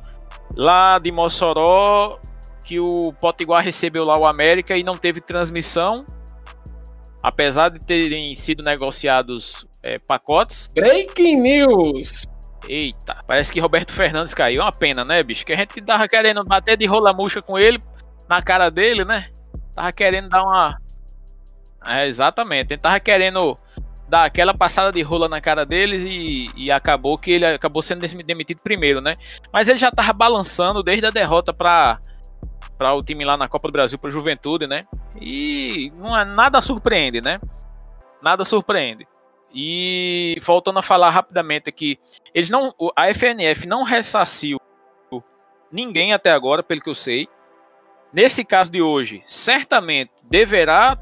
lá de Mossoró, que o Potiguar recebeu lá o América e não teve transmissão. Apesar de terem sido negociados é, pacotes. Breaking news! Eita, parece que Roberto Fernandes caiu. Uma pena, né, bicho? Que a gente tava querendo bater de rola murcha com ele, na cara dele, né? Tava querendo dar uma. É, exatamente. Tava querendo dar aquela passada de rola na cara deles e, e acabou que ele acabou sendo demitido primeiro, né? Mas ele já tava balançando desde a derrota para para o time lá na Copa do Brasil para Juventude, né? E não é nada surpreende, né? Nada surpreende. E voltando a falar rapidamente aqui, eles não, a FNF não ressarciu ninguém até agora, pelo que eu sei. Nesse caso de hoje, certamente deverá,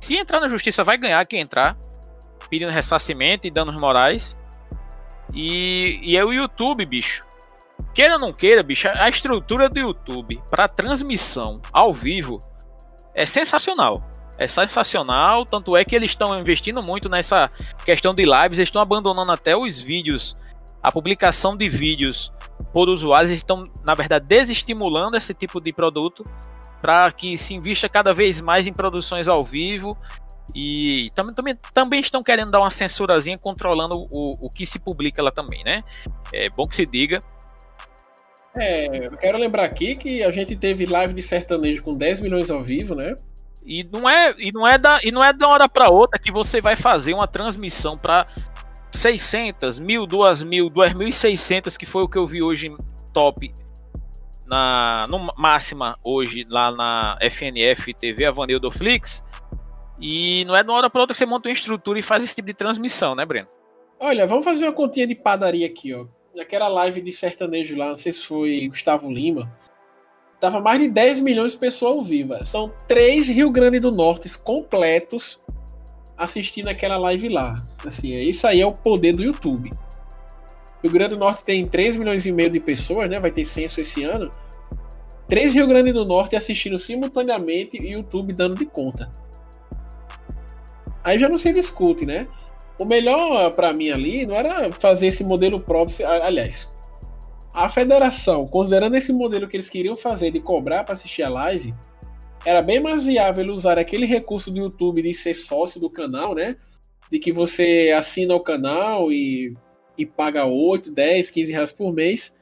se entrar na justiça, vai ganhar quem entrar, pedindo ressarcimento e danos morais. E, e é o YouTube, bicho. Queira ou não queira, bicho, a estrutura do YouTube para transmissão ao vivo é sensacional é sensacional. Tanto é que eles estão investindo muito nessa questão de lives, eles estão abandonando até os vídeos, a publicação de vídeos por usuários, estão, na verdade, desestimulando esse tipo de produto para que se invista cada vez mais em produções ao vivo. E também, também, também estão querendo dar uma censurazinha controlando o, o que se publica lá também, né? É bom que se diga. É, eu quero lembrar aqui que a gente teve live de sertanejo com 10 milhões ao vivo, né? E não é, e não é da, e não é da hora para outra que você vai fazer uma transmissão para 600, 1000, 2000, 2600, que foi o que eu vi hoje top na no máxima hoje lá na FNF TV Avanildo Flix. E não é de uma hora para outra que você monta uma estrutura e faz esse tipo de transmissão, né, Breno? Olha, vamos fazer uma continha de padaria aqui, ó. Naquela live de sertanejo lá, não sei se foi Gustavo Lima, Tava mais de 10 milhões de pessoas ao vivo. São três Rio Grande do Norte completos assistindo aquela live lá. Assim, isso aí é o poder do YouTube. Rio Grande do Norte tem 3 milhões e meio de pessoas, né? Vai ter censo esse ano. Três Rio Grande do Norte assistindo simultaneamente e YouTube dando de conta. Aí já não se discute, né? O melhor para mim ali não era fazer esse modelo próprio. Aliás, a federação, considerando esse modelo que eles queriam fazer de cobrar para assistir a live, era bem mais viável usar aquele recurso do YouTube de ser sócio do canal, né? De que você assina o canal e, e paga 8, 10, 15 reais por mês,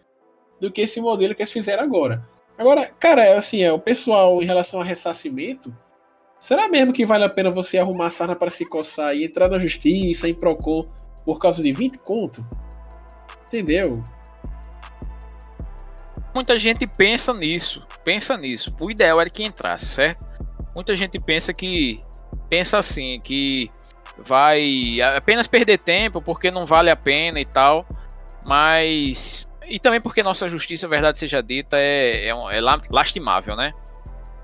do que esse modelo que eles fizeram agora. Agora, cara, assim, é, o pessoal em relação a ressarcimento, será mesmo que vale a pena você arrumar sarna para se coçar e entrar na justiça, em Procon, por causa de 20 conto? Entendeu? Muita gente pensa nisso, pensa nisso. O ideal era que entrasse, certo? Muita gente pensa que pensa assim, que vai apenas perder tempo porque não vale a pena e tal, mas e também porque nossa justiça, verdade seja dita, é, é, é lastimável, né?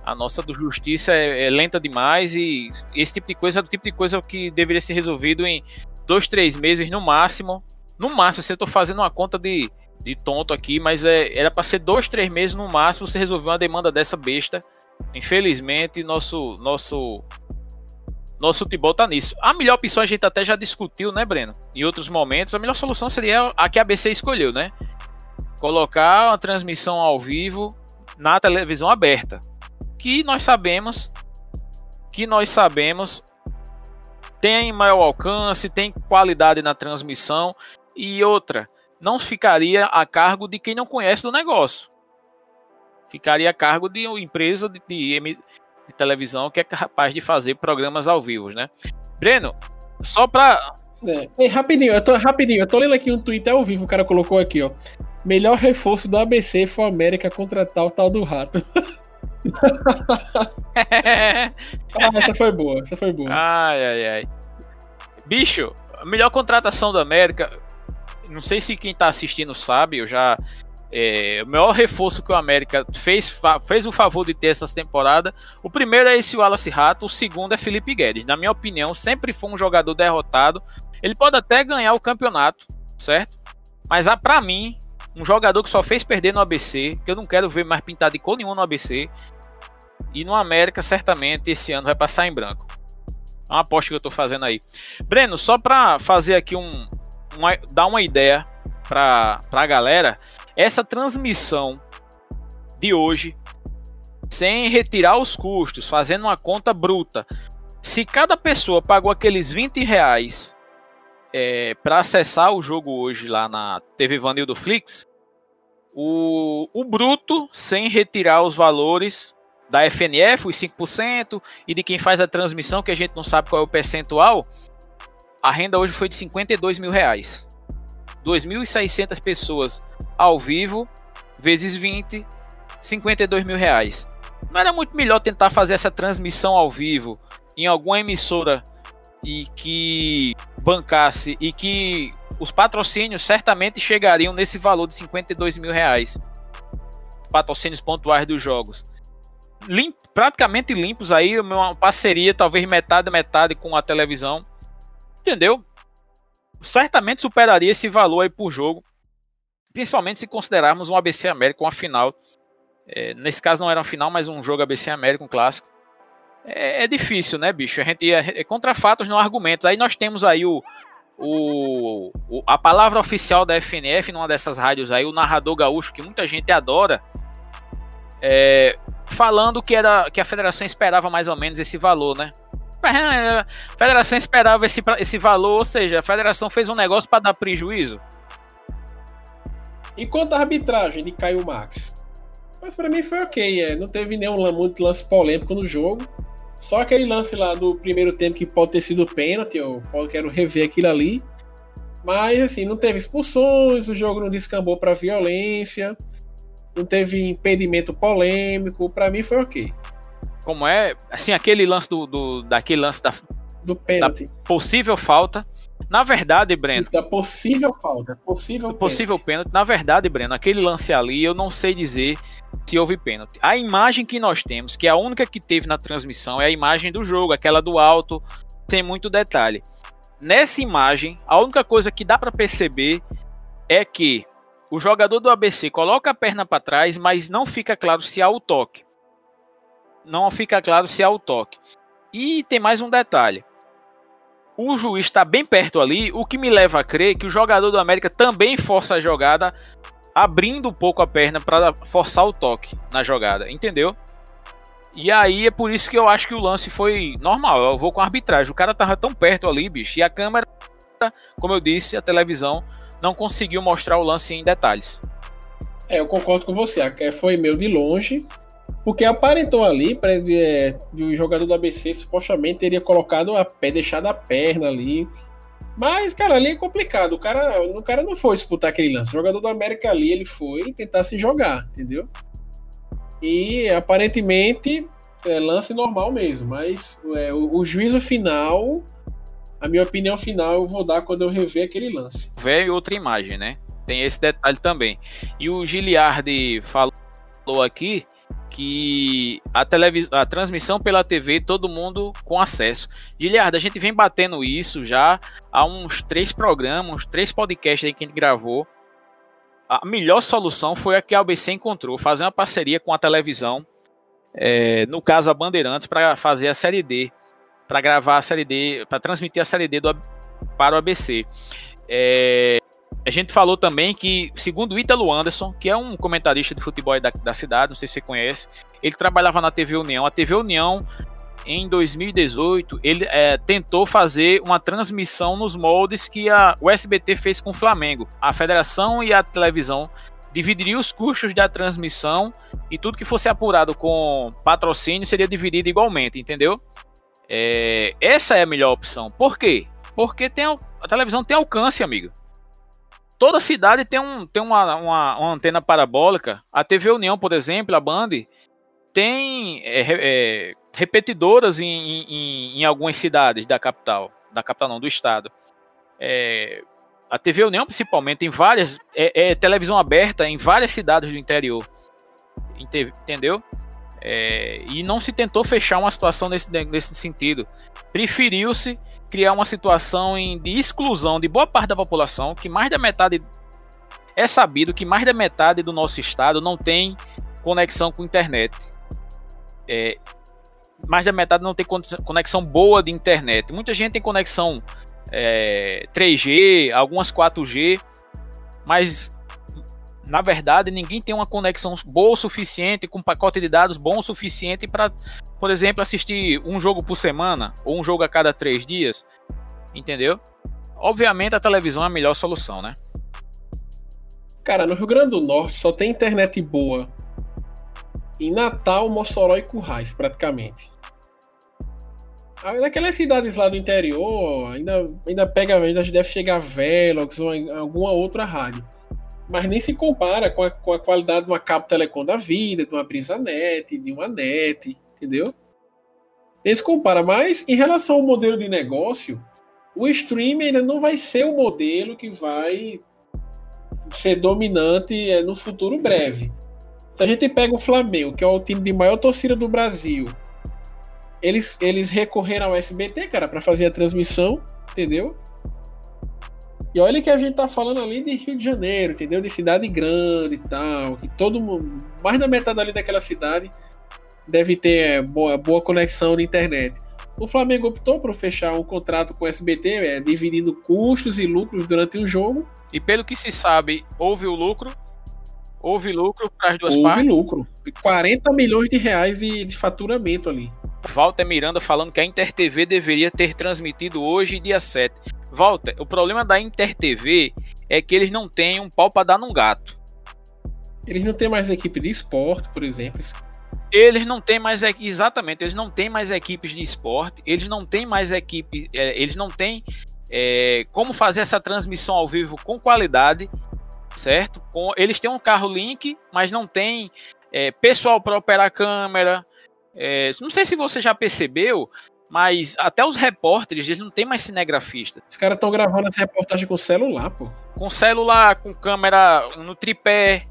A nossa justiça é, é, lenta demais e esse tipo de coisa é o tipo de coisa que deveria ser resolvido em dois, três meses no máximo. No máximo, se eu estou fazendo uma conta de de tonto aqui, mas é, era para ser dois, três meses no máximo você resolveu uma demanda dessa besta. Infelizmente, nosso nosso nosso futebol tá nisso. A melhor opção a gente até já discutiu, né, Breno? Em outros momentos, a melhor solução seria a que a ABC escolheu, né? Colocar uma transmissão ao vivo na televisão aberta, que nós sabemos que nós sabemos tem maior alcance, tem qualidade na transmissão e outra, não ficaria a cargo de quem não conhece do negócio. Ficaria a cargo de uma empresa de, de, de televisão que é capaz de fazer programas ao vivo, né? Breno, só para é. Ei, rapidinho, eu tô rapidinho, eu tô lendo aqui um tweet ao vivo, o cara colocou aqui, ó. Melhor reforço do ABC foi a América contratar o tal do rato. *laughs* ah, essa foi boa, essa foi boa. Ai, ai, ai. Bicho, a melhor contratação da América. Não sei se quem tá assistindo sabe, eu já. É, o maior reforço que o América fez, fez o favor de ter essa temporada. O primeiro é esse Wallace Rato, o segundo é Felipe Guedes. Na minha opinião, sempre foi um jogador derrotado. Ele pode até ganhar o campeonato, certo? Mas ah, para mim, um jogador que só fez perder no ABC, que eu não quero ver mais pintado de cor nenhuma no ABC, e no América, certamente, esse ano vai passar em branco. É uma aposta que eu estou fazendo aí. Breno, só para fazer aqui um, uma, dar uma ideia para a galera, essa transmissão de hoje, sem retirar os custos, fazendo uma conta bruta, se cada pessoa pagou aqueles 20 reais é, para acessar o jogo hoje lá na TV Vanildo Flix, o, o bruto, sem retirar os valores, da FNF, os 5%, e de quem faz a transmissão, que a gente não sabe qual é o percentual, a renda hoje foi de 52 mil reais. 2.600 pessoas ao vivo, vezes 20, 52 mil reais. Não era muito melhor tentar fazer essa transmissão ao vivo em alguma emissora e que bancasse e que os patrocínios certamente chegariam nesse valor de 52 mil reais. Patrocínios pontuais dos jogos praticamente limpos aí, uma parceria, talvez metade metade com a televisão. Entendeu? Certamente superaria esse valor aí por jogo. Principalmente se considerarmos um ABC América, uma final. É, nesse caso não era uma final, mas um jogo ABC América, um clássico. É, é difícil, né, bicho? A gente ia é, contra fatos, não argumentos. Aí nós temos aí o, o, o, a palavra oficial da FNF numa dessas rádios aí, o narrador gaúcho, que muita gente adora. É, falando que era que a federação esperava mais ou menos esse valor, né? A *laughs* federação esperava esse, esse valor, ou seja, a federação fez um negócio para dar prejuízo. E quanto à arbitragem de Caio Max? Mas para mim foi ok, é. não teve nenhum muito lance polêmico no jogo. Só aquele lance lá do primeiro tempo que pode ter sido pênalti, eu quero rever aquilo ali. Mas assim, não teve expulsões, o jogo não descambou para violência não teve impedimento polêmico, para mim foi ok. Como é, assim, aquele lance do, do daquele lance da, do pênalti. Da possível falta. Na verdade, Breno. Da possível falta. Possível, possível pênalti. Na verdade, Breno, aquele lance ali, eu não sei dizer se houve pênalti. A imagem que nós temos, que é a única que teve na transmissão, é a imagem do jogo, aquela do alto, sem muito detalhe. Nessa imagem, a única coisa que dá para perceber é que o jogador do ABC coloca a perna para trás, mas não fica claro se há o toque. Não fica claro se há o toque. E tem mais um detalhe. O juiz está bem perto ali, o que me leva a crer que o jogador do América também força a jogada, abrindo um pouco a perna para forçar o toque na jogada, entendeu? E aí é por isso que eu acho que o lance foi normal. Eu vou com a arbitragem. O cara tava tão perto ali, bicho, e a câmera, como eu disse, a televisão não conseguiu mostrar o lance em detalhes. É, eu concordo com você. Foi meio de longe, porque aparentou ali para é, o jogador do ABC supostamente teria colocado a pé, deixado a perna ali. Mas, cara, ali é complicado. O cara, o cara não foi disputar aquele lance. O jogador do América ali, ele foi tentar se jogar, entendeu? E aparentemente é lance normal mesmo. Mas é, o, o juízo final a minha opinião final eu vou dar quando eu rever aquele lance. Vê outra imagem, né? Tem esse detalhe também. E o Giliardi falou aqui que a, televis... a transmissão pela TV, todo mundo com acesso. Giliardi, a gente vem batendo isso já há uns três programas, três podcasts aí que a gente gravou. A melhor solução foi a que a ABC encontrou, fazer uma parceria com a televisão, é, no caso a Bandeirantes, para fazer a Série D para gravar a série D, para transmitir a série D do, para o ABC. É, a gente falou também que, segundo o Ítalo Anderson, que é um comentarista de futebol da, da cidade, não sei se você conhece, ele trabalhava na TV União. A TV União em 2018, ele é, tentou fazer uma transmissão nos moldes que a, o SBT fez com o Flamengo. A federação e a televisão dividiriam os custos da transmissão e tudo que fosse apurado com patrocínio seria dividido igualmente, entendeu? É, essa é a melhor opção. Por quê? Porque tem, a televisão tem alcance, amigo. Toda cidade tem, um, tem uma, uma, uma antena parabólica. A TV União, por exemplo, a Band, tem é, é, repetidoras em, em, em, algumas cidades da capital, da capital não, do estado. É, a TV União, principalmente, tem várias, é, é, televisão aberta em várias cidades do interior, entendeu? É, e não se tentou fechar uma situação nesse, nesse sentido. Preferiu-se criar uma situação em, de exclusão de boa parte da população, que mais da metade é sabido que mais da metade do nosso estado não tem conexão com internet. É, mais da metade não tem conexão boa de internet. Muita gente tem conexão é, 3G, algumas 4G, mas na verdade ninguém tem uma conexão boa o suficiente, com um pacote de dados bom o suficiente para, por exemplo, assistir um jogo por semana ou um jogo a cada três dias, entendeu? Obviamente a televisão é a melhor solução, né? Cara, no Rio Grande do Norte só tem internet boa em Natal, Mossoró e Currais, praticamente. Naquelas cidades lá do interior, ainda, ainda pega, ainda deve chegar Velox ou alguma outra rádio. Mas nem se compara com a, com a qualidade de uma cabo telecom da vida, de uma brisa net, de uma net, entendeu? Nem se compara. Mas em relação ao modelo de negócio, o streaming ainda não vai ser o modelo que vai ser dominante é, no futuro breve. Se a gente pega o Flamengo, que é o time de maior torcida do Brasil, eles, eles recorreram ao SBT, cara, para fazer a transmissão, entendeu? E olha que a gente tá falando ali de Rio de Janeiro, entendeu? De cidade grande e tal, que todo mundo, mais da metade ali daquela cidade deve ter é, boa, boa conexão de internet. O Flamengo optou por fechar um contrato com o SBT, é, dividindo custos e lucros durante um jogo. E pelo que se sabe, houve o lucro. Houve lucro para as duas houve partes. Houve lucro. 40 milhões de reais de, de faturamento ali. Walter Miranda falando que a InterTV deveria ter transmitido hoje, dia 7. Walter, o problema da InterTV é que eles não têm um pau para dar num gato. Eles não têm mais equipe de esporte, por exemplo. Eles não têm mais exatamente, eles não têm mais equipes de esporte, eles não têm mais equipe, é, eles não têm é, como fazer essa transmissão ao vivo com qualidade, certo? Com, eles têm um carro link, mas não tem é, pessoal para operar a câmera, é, não sei se você já percebeu, mas até os repórteres, eles não tem mais cinegrafista. Os caras estão gravando essa reportagem com celular, pô. Com celular, com câmera no tripé,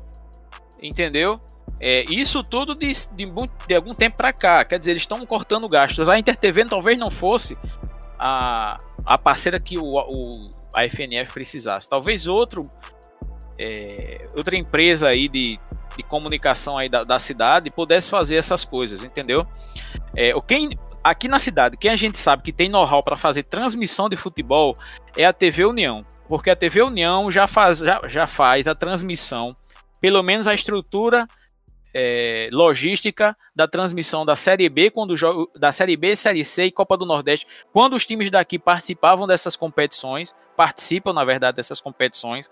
entendeu? É, isso tudo de, de, de, algum tempo para cá. Quer dizer, eles estão cortando gastos. A InterTV talvez não fosse a, a parceira que o, o a FNF precisasse. Talvez outro é, outra empresa aí de de comunicação aí da, da cidade pudesse fazer essas coisas, entendeu? É, quem, aqui na cidade, quem a gente sabe que tem know-how para fazer transmissão de futebol é a TV União, porque a TV União já faz, já, já faz a transmissão, pelo menos a estrutura é, logística da transmissão da Série B, quando da Série B, Série C e Copa do Nordeste, quando os times daqui participavam dessas competições, participam na verdade dessas competições,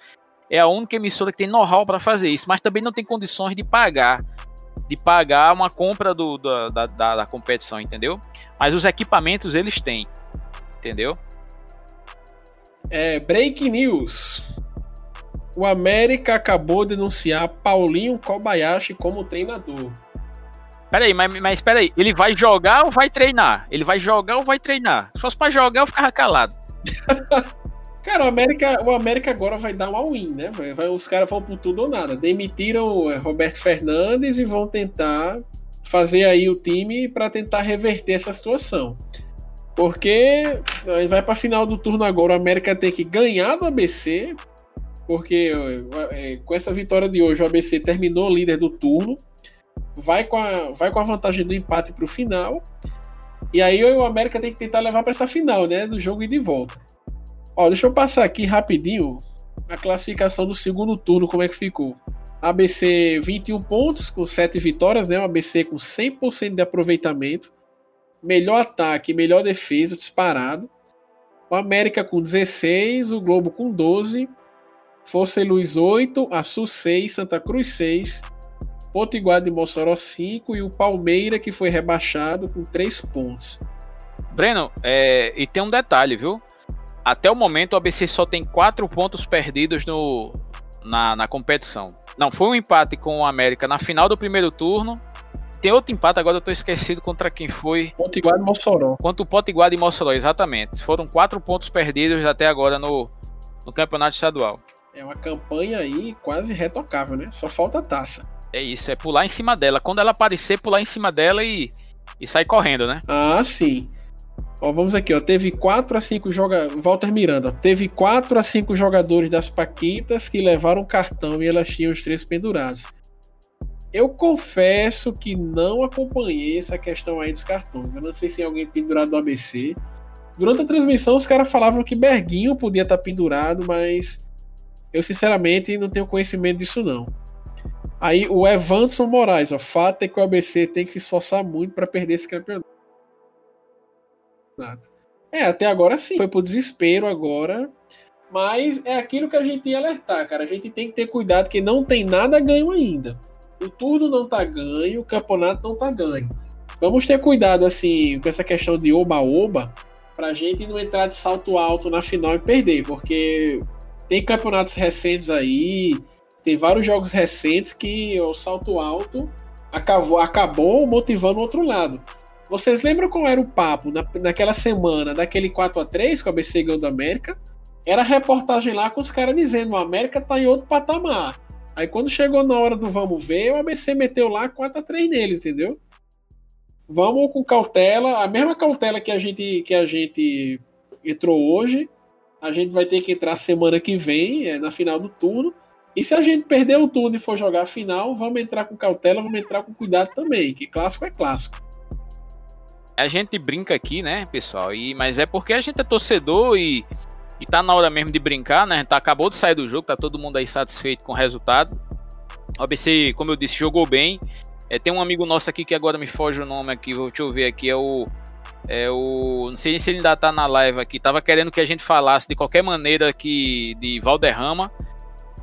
é a única emissora que tem know-how para fazer isso, mas também não tem condições de pagar de pagar uma compra do, da, da, da, competição, entendeu? Mas os equipamentos eles têm, entendeu? É, break news. O América acabou de anunciar Paulinho Kobayashi como treinador. Peraí, mas, mas peraí, ele vai jogar ou vai treinar? Ele vai jogar ou vai treinar? Se fosse pra jogar, eu ficava calado. *laughs* Cara, o América, o América agora vai dar um all-in, né? Vai, vai, os caras vão por tudo ou nada. Demitiram é, Roberto Fernandes e vão tentar fazer aí o time para tentar reverter essa situação. Porque vai para final do turno agora, o América tem que ganhar do ABC, porque é, com essa vitória de hoje o ABC terminou líder do turno, vai com a, vai com a vantagem do empate para o final. E aí o América tem que tentar levar para essa final, né? Do jogo e de volta. Ó, deixa eu passar aqui rapidinho a classificação do segundo turno, como é que ficou. ABC 21 pontos, com 7 vitórias, né? O ABC com 100% de aproveitamento. melhor ataque melhor defesa disparado. O América com 16, o Globo com 12, Força e Luz 8, Açu 6, Santa Cruz 6, Potiguar de Mossoró 5 e o Palmeira que foi rebaixado com 3 pontos. Breno, é, e tem um detalhe, viu? Até o momento o ABC só tem 4 pontos perdidos no, na, na competição. Não, foi um empate com o América na final do primeiro turno. Tem outro empate, agora eu tô esquecido contra quem foi. Potiguar de Mossoró. Quanto o Potiguar de Mossoró, exatamente. Foram quatro pontos perdidos até agora no, no campeonato estadual. É uma campanha aí quase retocável, né? Só falta a taça. É isso, é pular em cima dela. Quando ela aparecer, pular em cima dela e, e sair correndo, né? Ah, sim. Ó, vamos aqui, ó. Teve 4 a 5 jogadores. Walter Miranda. Teve 4 a 5 jogadores das Paquitas que levaram cartão e elas tinham os três pendurados. Eu confesso que não acompanhei essa questão aí dos cartões. Eu não sei se alguém pendurado no ABC. Durante a transmissão, os caras falavam que Berguinho podia estar tá pendurado, mas eu sinceramente não tenho conhecimento disso não. Aí o Evanson Moraes, o fato é que o ABC tem que se esforçar muito para perder esse campeonato. É, até agora sim. Foi por desespero agora. Mas é aquilo que a gente ia alertar, cara. A gente tem que ter cuidado que não tem nada ganho ainda. O turno não tá ganho, o campeonato não tá ganho. Vamos ter cuidado, assim, com essa questão de oba-oba, pra gente não entrar de salto alto na final e perder, porque tem campeonatos recentes aí, tem vários jogos recentes que o salto alto acabou, acabou motivando o outro lado. Vocês lembram qual era o papo na, naquela semana daquele 4 a 3 com a BC ganhou da América? Era reportagem lá com os caras dizendo: o América tá em outro patamar. Aí quando chegou na hora do vamos ver, o ABC meteu lá 4 a 3 neles, entendeu? Vamos com cautela, a mesma cautela que a gente que a gente entrou hoje, a gente vai ter que entrar semana que vem, é, na final do turno. E se a gente perder o turno e for jogar a final, vamos entrar com cautela, vamos entrar com cuidado também, que clássico é clássico a gente brinca aqui, né, pessoal? E, mas é porque a gente é torcedor e, e tá na hora mesmo de brincar, né? A gente tá, acabou de sair do jogo, tá todo mundo aí satisfeito com o resultado. O ABC, como eu disse, jogou bem. É, tem um amigo nosso aqui que agora me foge o nome aqui, vou te ouvir aqui, é o. É o. Não sei se ele ainda tá na live aqui. Tava querendo que a gente falasse de qualquer maneira aqui de Valderrama.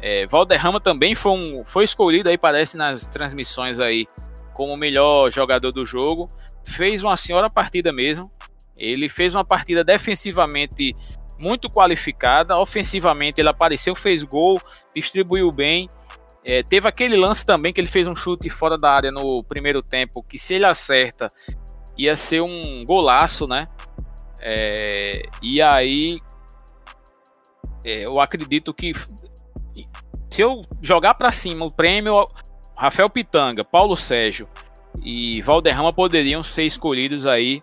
É, Valderrama também foi, um, foi escolhido aí, parece, nas transmissões aí, como o melhor jogador do jogo fez uma senhora partida mesmo. Ele fez uma partida defensivamente muito qualificada, ofensivamente ele apareceu, fez gol, distribuiu bem. É, teve aquele lance também que ele fez um chute fora da área no primeiro tempo, que se ele acerta, ia ser um golaço, né? É, e aí é, eu acredito que se eu jogar para cima o prêmio Rafael Pitanga, Paulo Sérgio e Valderrama poderiam ser escolhidos aí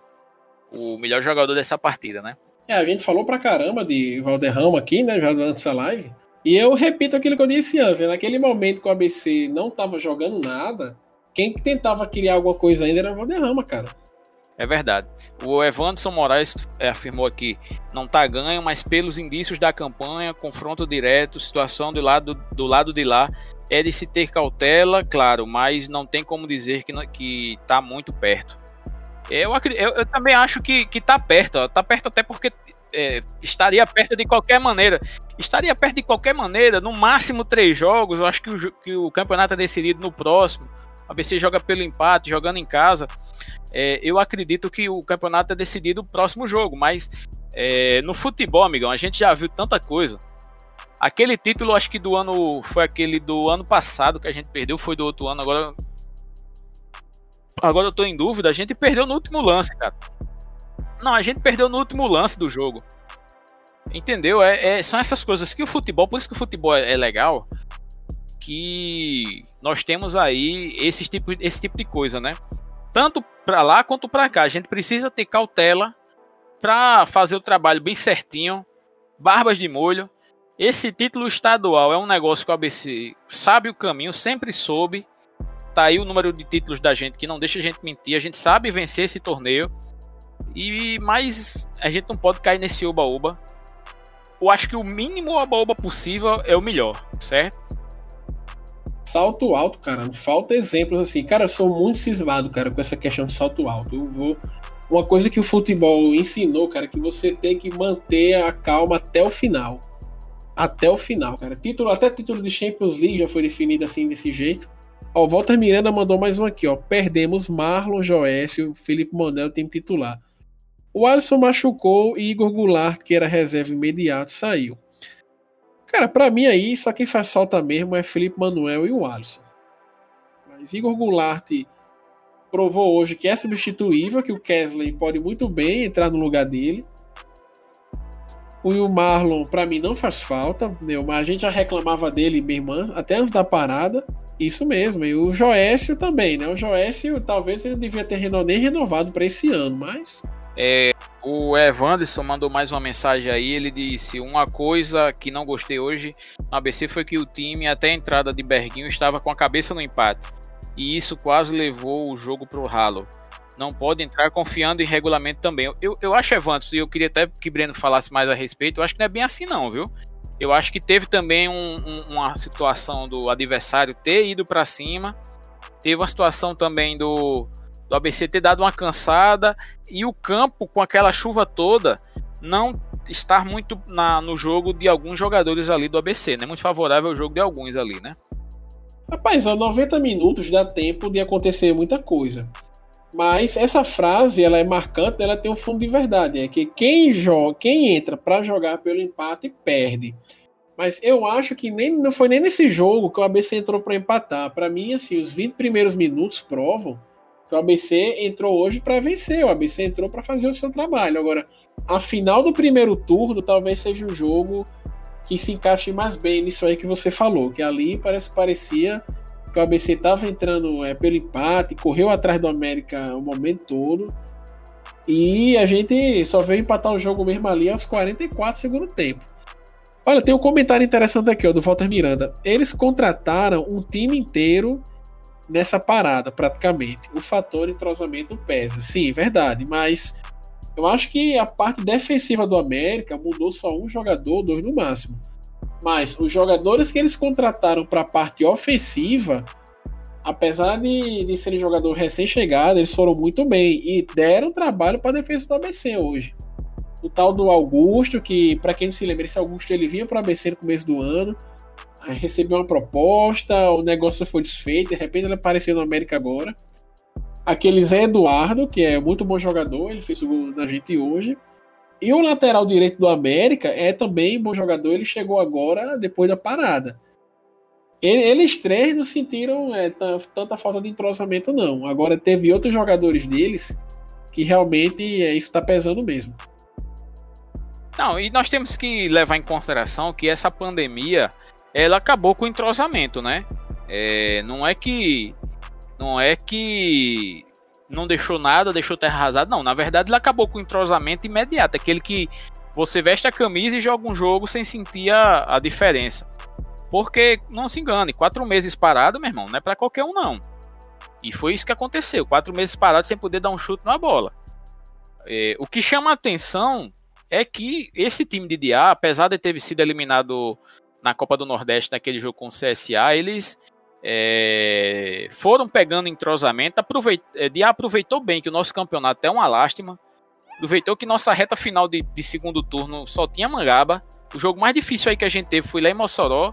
o melhor jogador dessa partida, né? É, a gente falou pra caramba de Valderrama aqui, né, já durante essa live. E eu repito aquilo que eu disse antes, né? naquele momento que o ABC não tava jogando nada, quem tentava criar alguma coisa ainda era o Valderrama, cara. É verdade. O Evanderson Moraes é, afirmou aqui: não tá ganho, mas pelos indícios da campanha, confronto direto, situação do lado, do lado de lá, é de se ter cautela, claro, mas não tem como dizer que, que tá muito perto. Eu, eu, eu também acho que, que tá perto, ó, tá perto até porque é, estaria perto de qualquer maneira. Estaria perto de qualquer maneira, no máximo três jogos. Eu acho que o, que o campeonato é decidido no próximo. A BC joga pelo empate, jogando em casa. É, eu acredito que o campeonato é decidido no próximo jogo, mas é, no futebol, amigão, a gente já viu tanta coisa. Aquele título, acho que do ano. Foi aquele do ano passado que a gente perdeu, foi do outro ano, agora. Agora eu tô em dúvida, a gente perdeu no último lance, cara. Não, a gente perdeu no último lance do jogo. Entendeu? É, é são essas coisas que o futebol, por isso que o futebol é, é legal, que nós temos aí esse tipo, esse tipo de coisa, né? tanto para lá quanto para cá. A gente precisa ter cautela para fazer o trabalho bem certinho, barbas de molho. Esse título estadual é um negócio que o ABC sabe o caminho, sempre soube. Tá aí o número de títulos da gente que não deixa a gente mentir. A gente sabe vencer esse torneio. E mas a gente não pode cair nesse oba-oba. Eu acho que o mínimo oba-oba possível é o melhor, certo? Salto alto, cara, falta exemplos assim. Cara, eu sou muito cismado, cara, com essa questão de salto alto. Eu vou, uma coisa que o futebol ensinou, cara, é que você tem que manter a calma até o final. Até o final, cara. Título, até título de Champions League já foi definido assim desse jeito. Ó, o Walter Miranda mandou mais um aqui, ó. Perdemos Marlon Joécio, Felipe Monel, time titular. O Alisson machucou e Igor Goulart, que era reserva imediato, saiu. Cara, para mim aí, só quem faz falta mesmo é Felipe Manuel e o Alisson. Mas Igor Goulart provou hoje que é substituível, que o Kesley pode muito bem entrar no lugar dele. O Will Marlon, para mim, não faz falta. Né? A gente já reclamava dele, minha irmã, até antes da parada. Isso mesmo. E o Joécio também, né? O Joécio, talvez ele devia ter nem renovado para esse ano, mas. É, o Evanderson mandou mais uma mensagem aí. Ele disse: Uma coisa que não gostei hoje no ABC foi que o time, até a entrada de Berguinho, estava com a cabeça no empate. E isso quase levou o jogo para o ralo não pode entrar confiando em regulamento também. Eu, eu acho, Evantos, e eu queria até que Breno falasse mais a respeito, eu acho que não é bem assim não, viu? Eu acho que teve também um, um, uma situação do adversário ter ido para cima, teve uma situação também do, do ABC ter dado uma cansada e o campo com aquela chuva toda não estar muito na, no jogo de alguns jogadores ali do ABC, né? Muito favorável ao jogo de alguns ali, né? Rapaz, 90 minutos dá tempo de acontecer muita coisa. Mas essa frase ela é marcante, ela tem um fundo de verdade, é que quem joga, quem entra para jogar pelo empate perde. Mas eu acho que nem não foi nem nesse jogo que o ABC entrou para empatar. Para mim, assim, os 20 primeiros minutos provam que o ABC entrou hoje para vencer, o ABC entrou para fazer o seu trabalho. Agora, a final do primeiro turno talvez seja um jogo que se encaixe mais bem nisso aí que você falou, que ali parece parecia que o ABC estava entrando é, pelo empate, correu atrás do América o momento todo. E a gente só veio empatar o jogo mesmo ali aos 44 segundo tempo. Olha, tem um comentário interessante aqui, ó, do Walter Miranda. Eles contrataram um time inteiro nessa parada, praticamente. O fator entrosamento pesa. Sim, verdade, mas eu acho que a parte defensiva do América mudou só um jogador, dois no máximo. Mas os jogadores que eles contrataram para a parte ofensiva, apesar de, de serem jogador recém-chegado, eles foram muito bem e deram trabalho para a defesa do ABC hoje. O tal do Augusto, que para quem se lembra, esse Augusto ele vinha para o ABC no começo do ano, recebeu uma proposta, o negócio foi desfeito, de repente ele apareceu no América agora. Aquele Zé Eduardo, que é muito bom jogador, ele fez o gol na gente hoje. E o lateral direito do América é também bom jogador, ele chegou agora depois da parada. Ele, eles três não sentiram é, tanta falta de entrosamento, não. Agora teve outros jogadores deles que realmente é, isso está pesando mesmo. Não, e nós temos que levar em consideração que essa pandemia ela acabou com o entrosamento, né? É, não é que não é que não deixou nada, deixou terra arrasada. Não, na verdade ele acabou com o entrosamento imediato. Aquele que você veste a camisa e joga um jogo sem sentir a, a diferença. Porque, não se engane, quatro meses parado, meu irmão, não é para qualquer um, não. E foi isso que aconteceu. Quatro meses parado sem poder dar um chute na bola. É, o que chama a atenção é que esse time de Dia, apesar de ter sido eliminado na Copa do Nordeste naquele jogo com o CSA, eles é, foram pegando entrosamento, aproveit, é, Dia aproveitou bem que o nosso campeonato é uma lástima, aproveitou que nossa reta final de, de, segundo turno só tinha Mangaba, o jogo mais difícil aí que a gente teve foi lá em Mossoró,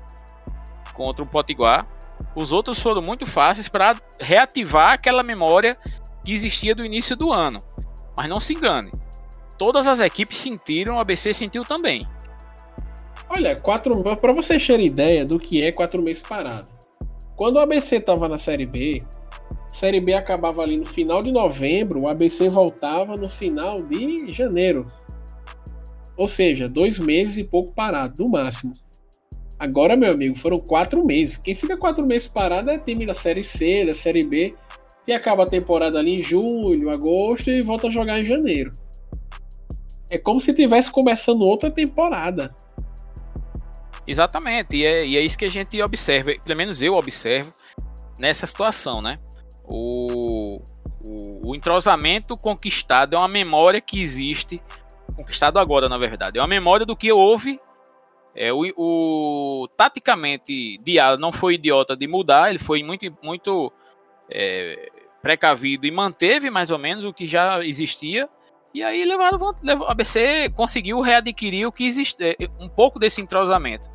contra o Potiguar, os outros foram muito fáceis para reativar aquela memória que existia do início do ano, mas não se engane, todas as equipes sentiram, o ABC sentiu também. Olha, quatro para vocês terem ideia do que é quatro meses parado. Quando o ABC estava na Série B, a Série B acabava ali no final de novembro, o ABC voltava no final de janeiro. Ou seja, dois meses e pouco parado, no máximo. Agora, meu amigo, foram quatro meses. Quem fica quatro meses parado é time da Série C, da Série B, que acaba a temporada ali em julho, agosto e volta a jogar em janeiro. É como se tivesse começando outra temporada. Exatamente, e é, e é isso que a gente observa, pelo menos eu observo nessa situação, né? O, o, o, entrosamento conquistado é uma memória que existe, conquistado agora, na verdade, é uma memória do que houve. É, o, o taticamente, Diallo não foi idiota de mudar, ele foi muito, muito é, precavido e manteve mais ou menos o que já existia. E aí levaram, levou, a ABC conseguiu readquirir o que existe, é, um pouco desse entrosamento.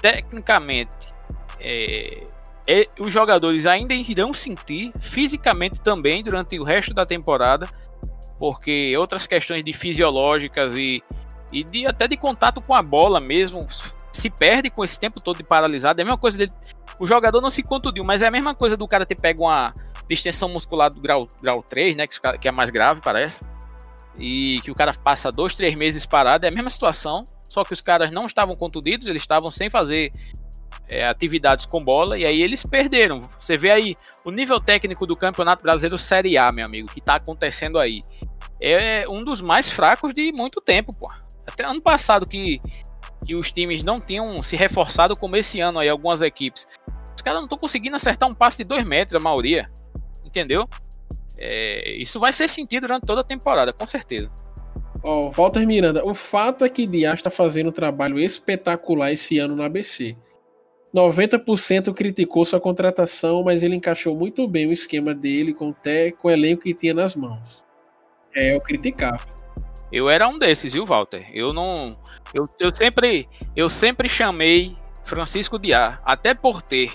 Tecnicamente, é, é, os jogadores ainda irão sentir fisicamente também durante o resto da temporada, porque outras questões de fisiológicas e, e de, até de contato com a bola mesmo se perde com esse tempo todo de paralisado. É a mesma coisa dele. O jogador não se contundiu, mas é a mesma coisa do cara ter pego uma distensão muscular do grau, grau 3, né? Que, que é mais grave, parece. E que o cara passa dois, três meses parado. É a mesma situação, só que os caras não estavam contundidos, eles estavam sem fazer é, atividades com bola, e aí eles perderam. Você vê aí o nível técnico do Campeonato Brasileiro Série A, meu amigo, que tá acontecendo aí. É um dos mais fracos de muito tempo, pô. Até ano passado que, que os times não tinham se reforçado como esse ano aí, algumas equipes. Os caras não estão conseguindo acertar um passe de dois metros, a maioria. Entendeu? É, isso vai ser sentido durante toda a temporada, com certeza. Ó, oh, Walter Miranda, o fato é que Dias está fazendo um trabalho espetacular esse ano no ABC. 90% criticou sua contratação, mas ele encaixou muito bem o esquema dele com, até, com o elenco que tinha nas mãos. É, eu criticava. Eu era um desses, viu, Walter? Eu não. Eu, eu, sempre, eu sempre chamei Francisco Diá, até por ter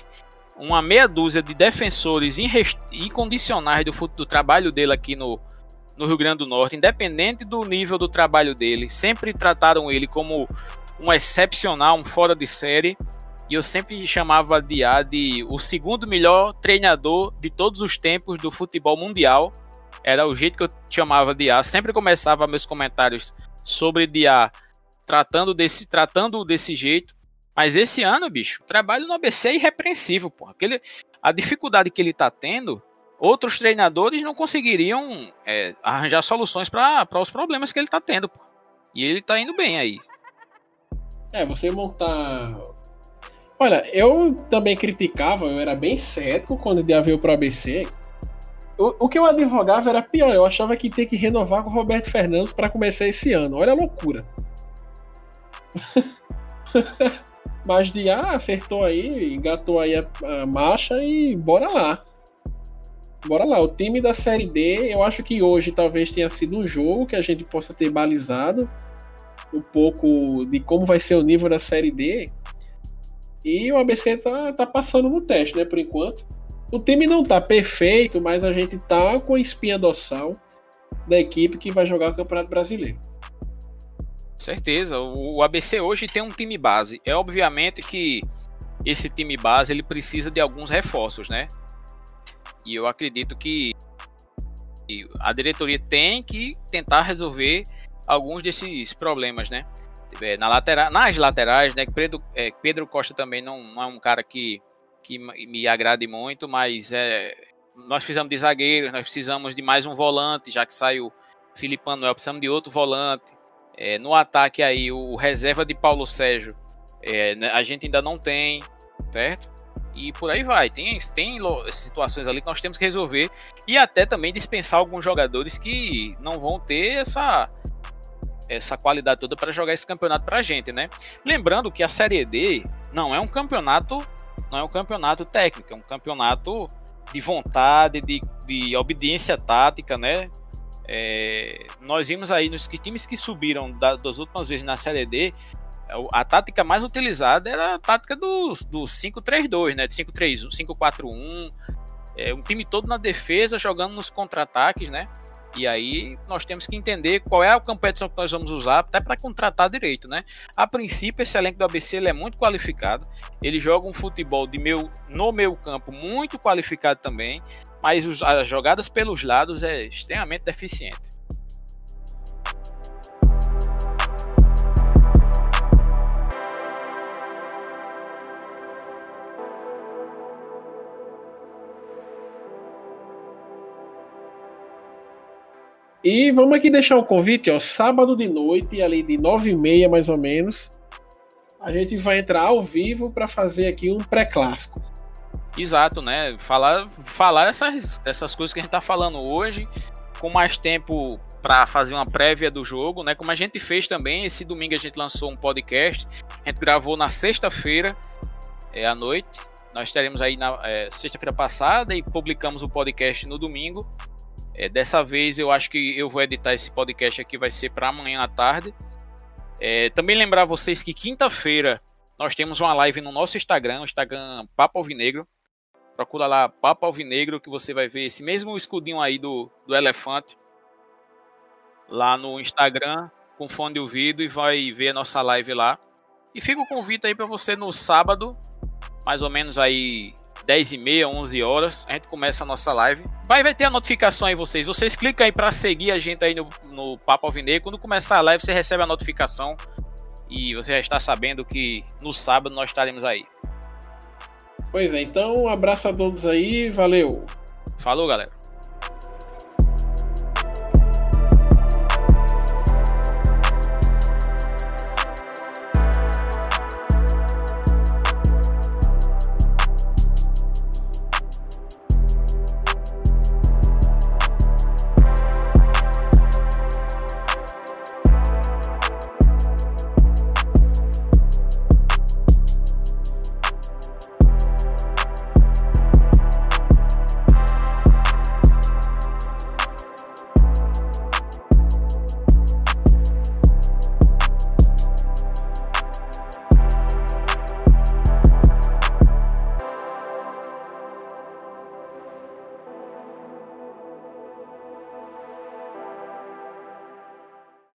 uma meia dúzia de defensores incondicionais do, do trabalho dele aqui no, no Rio Grande do Norte, independente do nível do trabalho dele, sempre trataram ele como um excepcional, um fora de série. E eu sempre chamava Diá de o segundo melhor treinador de todos os tempos do futebol mundial. Era o jeito que eu chamava Diá. Sempre começava meus comentários sobre Diá tratando desse, tratando desse jeito. Mas esse ano, bicho, o trabalho no ABC é irrepreensível, pô. Aquele, a dificuldade que ele tá tendo, outros treinadores não conseguiriam é, arranjar soluções para os problemas que ele tá tendo, pô. E ele tá indo bem aí. É, você montar. Olha, eu também criticava, eu era bem cético quando ele veio pro ABC. O, o que eu advogava era pior, eu achava que tinha que renovar com o Roberto Fernandes para começar esse ano. Olha a loucura. *laughs* Mas de ah, acertou aí, engatou aí a, a marcha e bora lá. Bora lá, o time da Série D, eu acho que hoje talvez tenha sido um jogo que a gente possa ter balizado um pouco de como vai ser o nível da Série D. E o ABC tá, tá passando no teste, né, por enquanto. O time não tá perfeito, mas a gente tá com a espinha dorsal da equipe que vai jogar o Campeonato Brasileiro. Certeza. O ABC hoje tem um time base. É obviamente que esse time base ele precisa de alguns reforços, né? E eu acredito que a diretoria tem que tentar resolver alguns desses problemas, né? É, na lateral, nas laterais, né? Pedro, é, Pedro Costa também não, não, é um cara que, que me agrade muito, mas é, nós precisamos de zagueiros, nós precisamos de mais um volante, já que saiu Felipe Manuel, precisamos de outro volante. É, no ataque aí, o reserva de Paulo Sérgio, é, né, a gente ainda não tem, certo? E por aí vai. Tem, tem situações ali que nós temos que resolver. E até também dispensar alguns jogadores que não vão ter essa, essa qualidade toda para jogar esse campeonato para a gente, né? Lembrando que a Série D não é um campeonato, não é um campeonato técnico, é um campeonato de vontade, de, de obediência tática, né? É, nós vimos aí nos times que subiram da, das últimas vezes na Série D, a tática mais utilizada era a tática do, do 5-3-2, né? De 5-3-1, 5-4-1. É, um time todo na defesa, jogando nos contra-ataques, né? E aí nós temos que entender qual é a competição que nós vamos usar, até para contratar direito, né? A princípio, esse elenco do ABC é muito qualificado. Ele joga um futebol de meu, no meu campo muito qualificado também mas os, as jogadas pelos lados é extremamente deficiente. E vamos aqui deixar o convite, ó, sábado de noite, ali de nove e meia mais ou menos, a gente vai entrar ao vivo para fazer aqui um pré-clássico. Exato, né? Falar, falar essas, essas coisas que a gente tá falando hoje, com mais tempo para fazer uma prévia do jogo, né? Como a gente fez também, esse domingo a gente lançou um podcast, a gente gravou na sexta-feira é, à noite, nós teremos aí na é, sexta-feira passada e publicamos o podcast no domingo. É, dessa vez eu acho que eu vou editar esse podcast aqui, vai ser para amanhã à tarde. É, também lembrar vocês que quinta-feira nós temos uma live no nosso Instagram, o Instagram Papo Alvinegro. Procura lá Papo Alvinegro que você vai ver esse mesmo escudinho aí do, do elefante lá no Instagram com fone de ouvido e vai ver a nossa live lá. E fica o convite aí para você no sábado, mais ou menos aí 10 e meia, 11 horas, a gente começa a nossa live. Vai, vai ter a notificação aí vocês. Vocês clicam aí para seguir a gente aí no, no Papo Alvinegro. Quando começar a live, você recebe a notificação e você já está sabendo que no sábado nós estaremos aí. Pois é, então um abraço a todos aí, valeu. Falou, galera.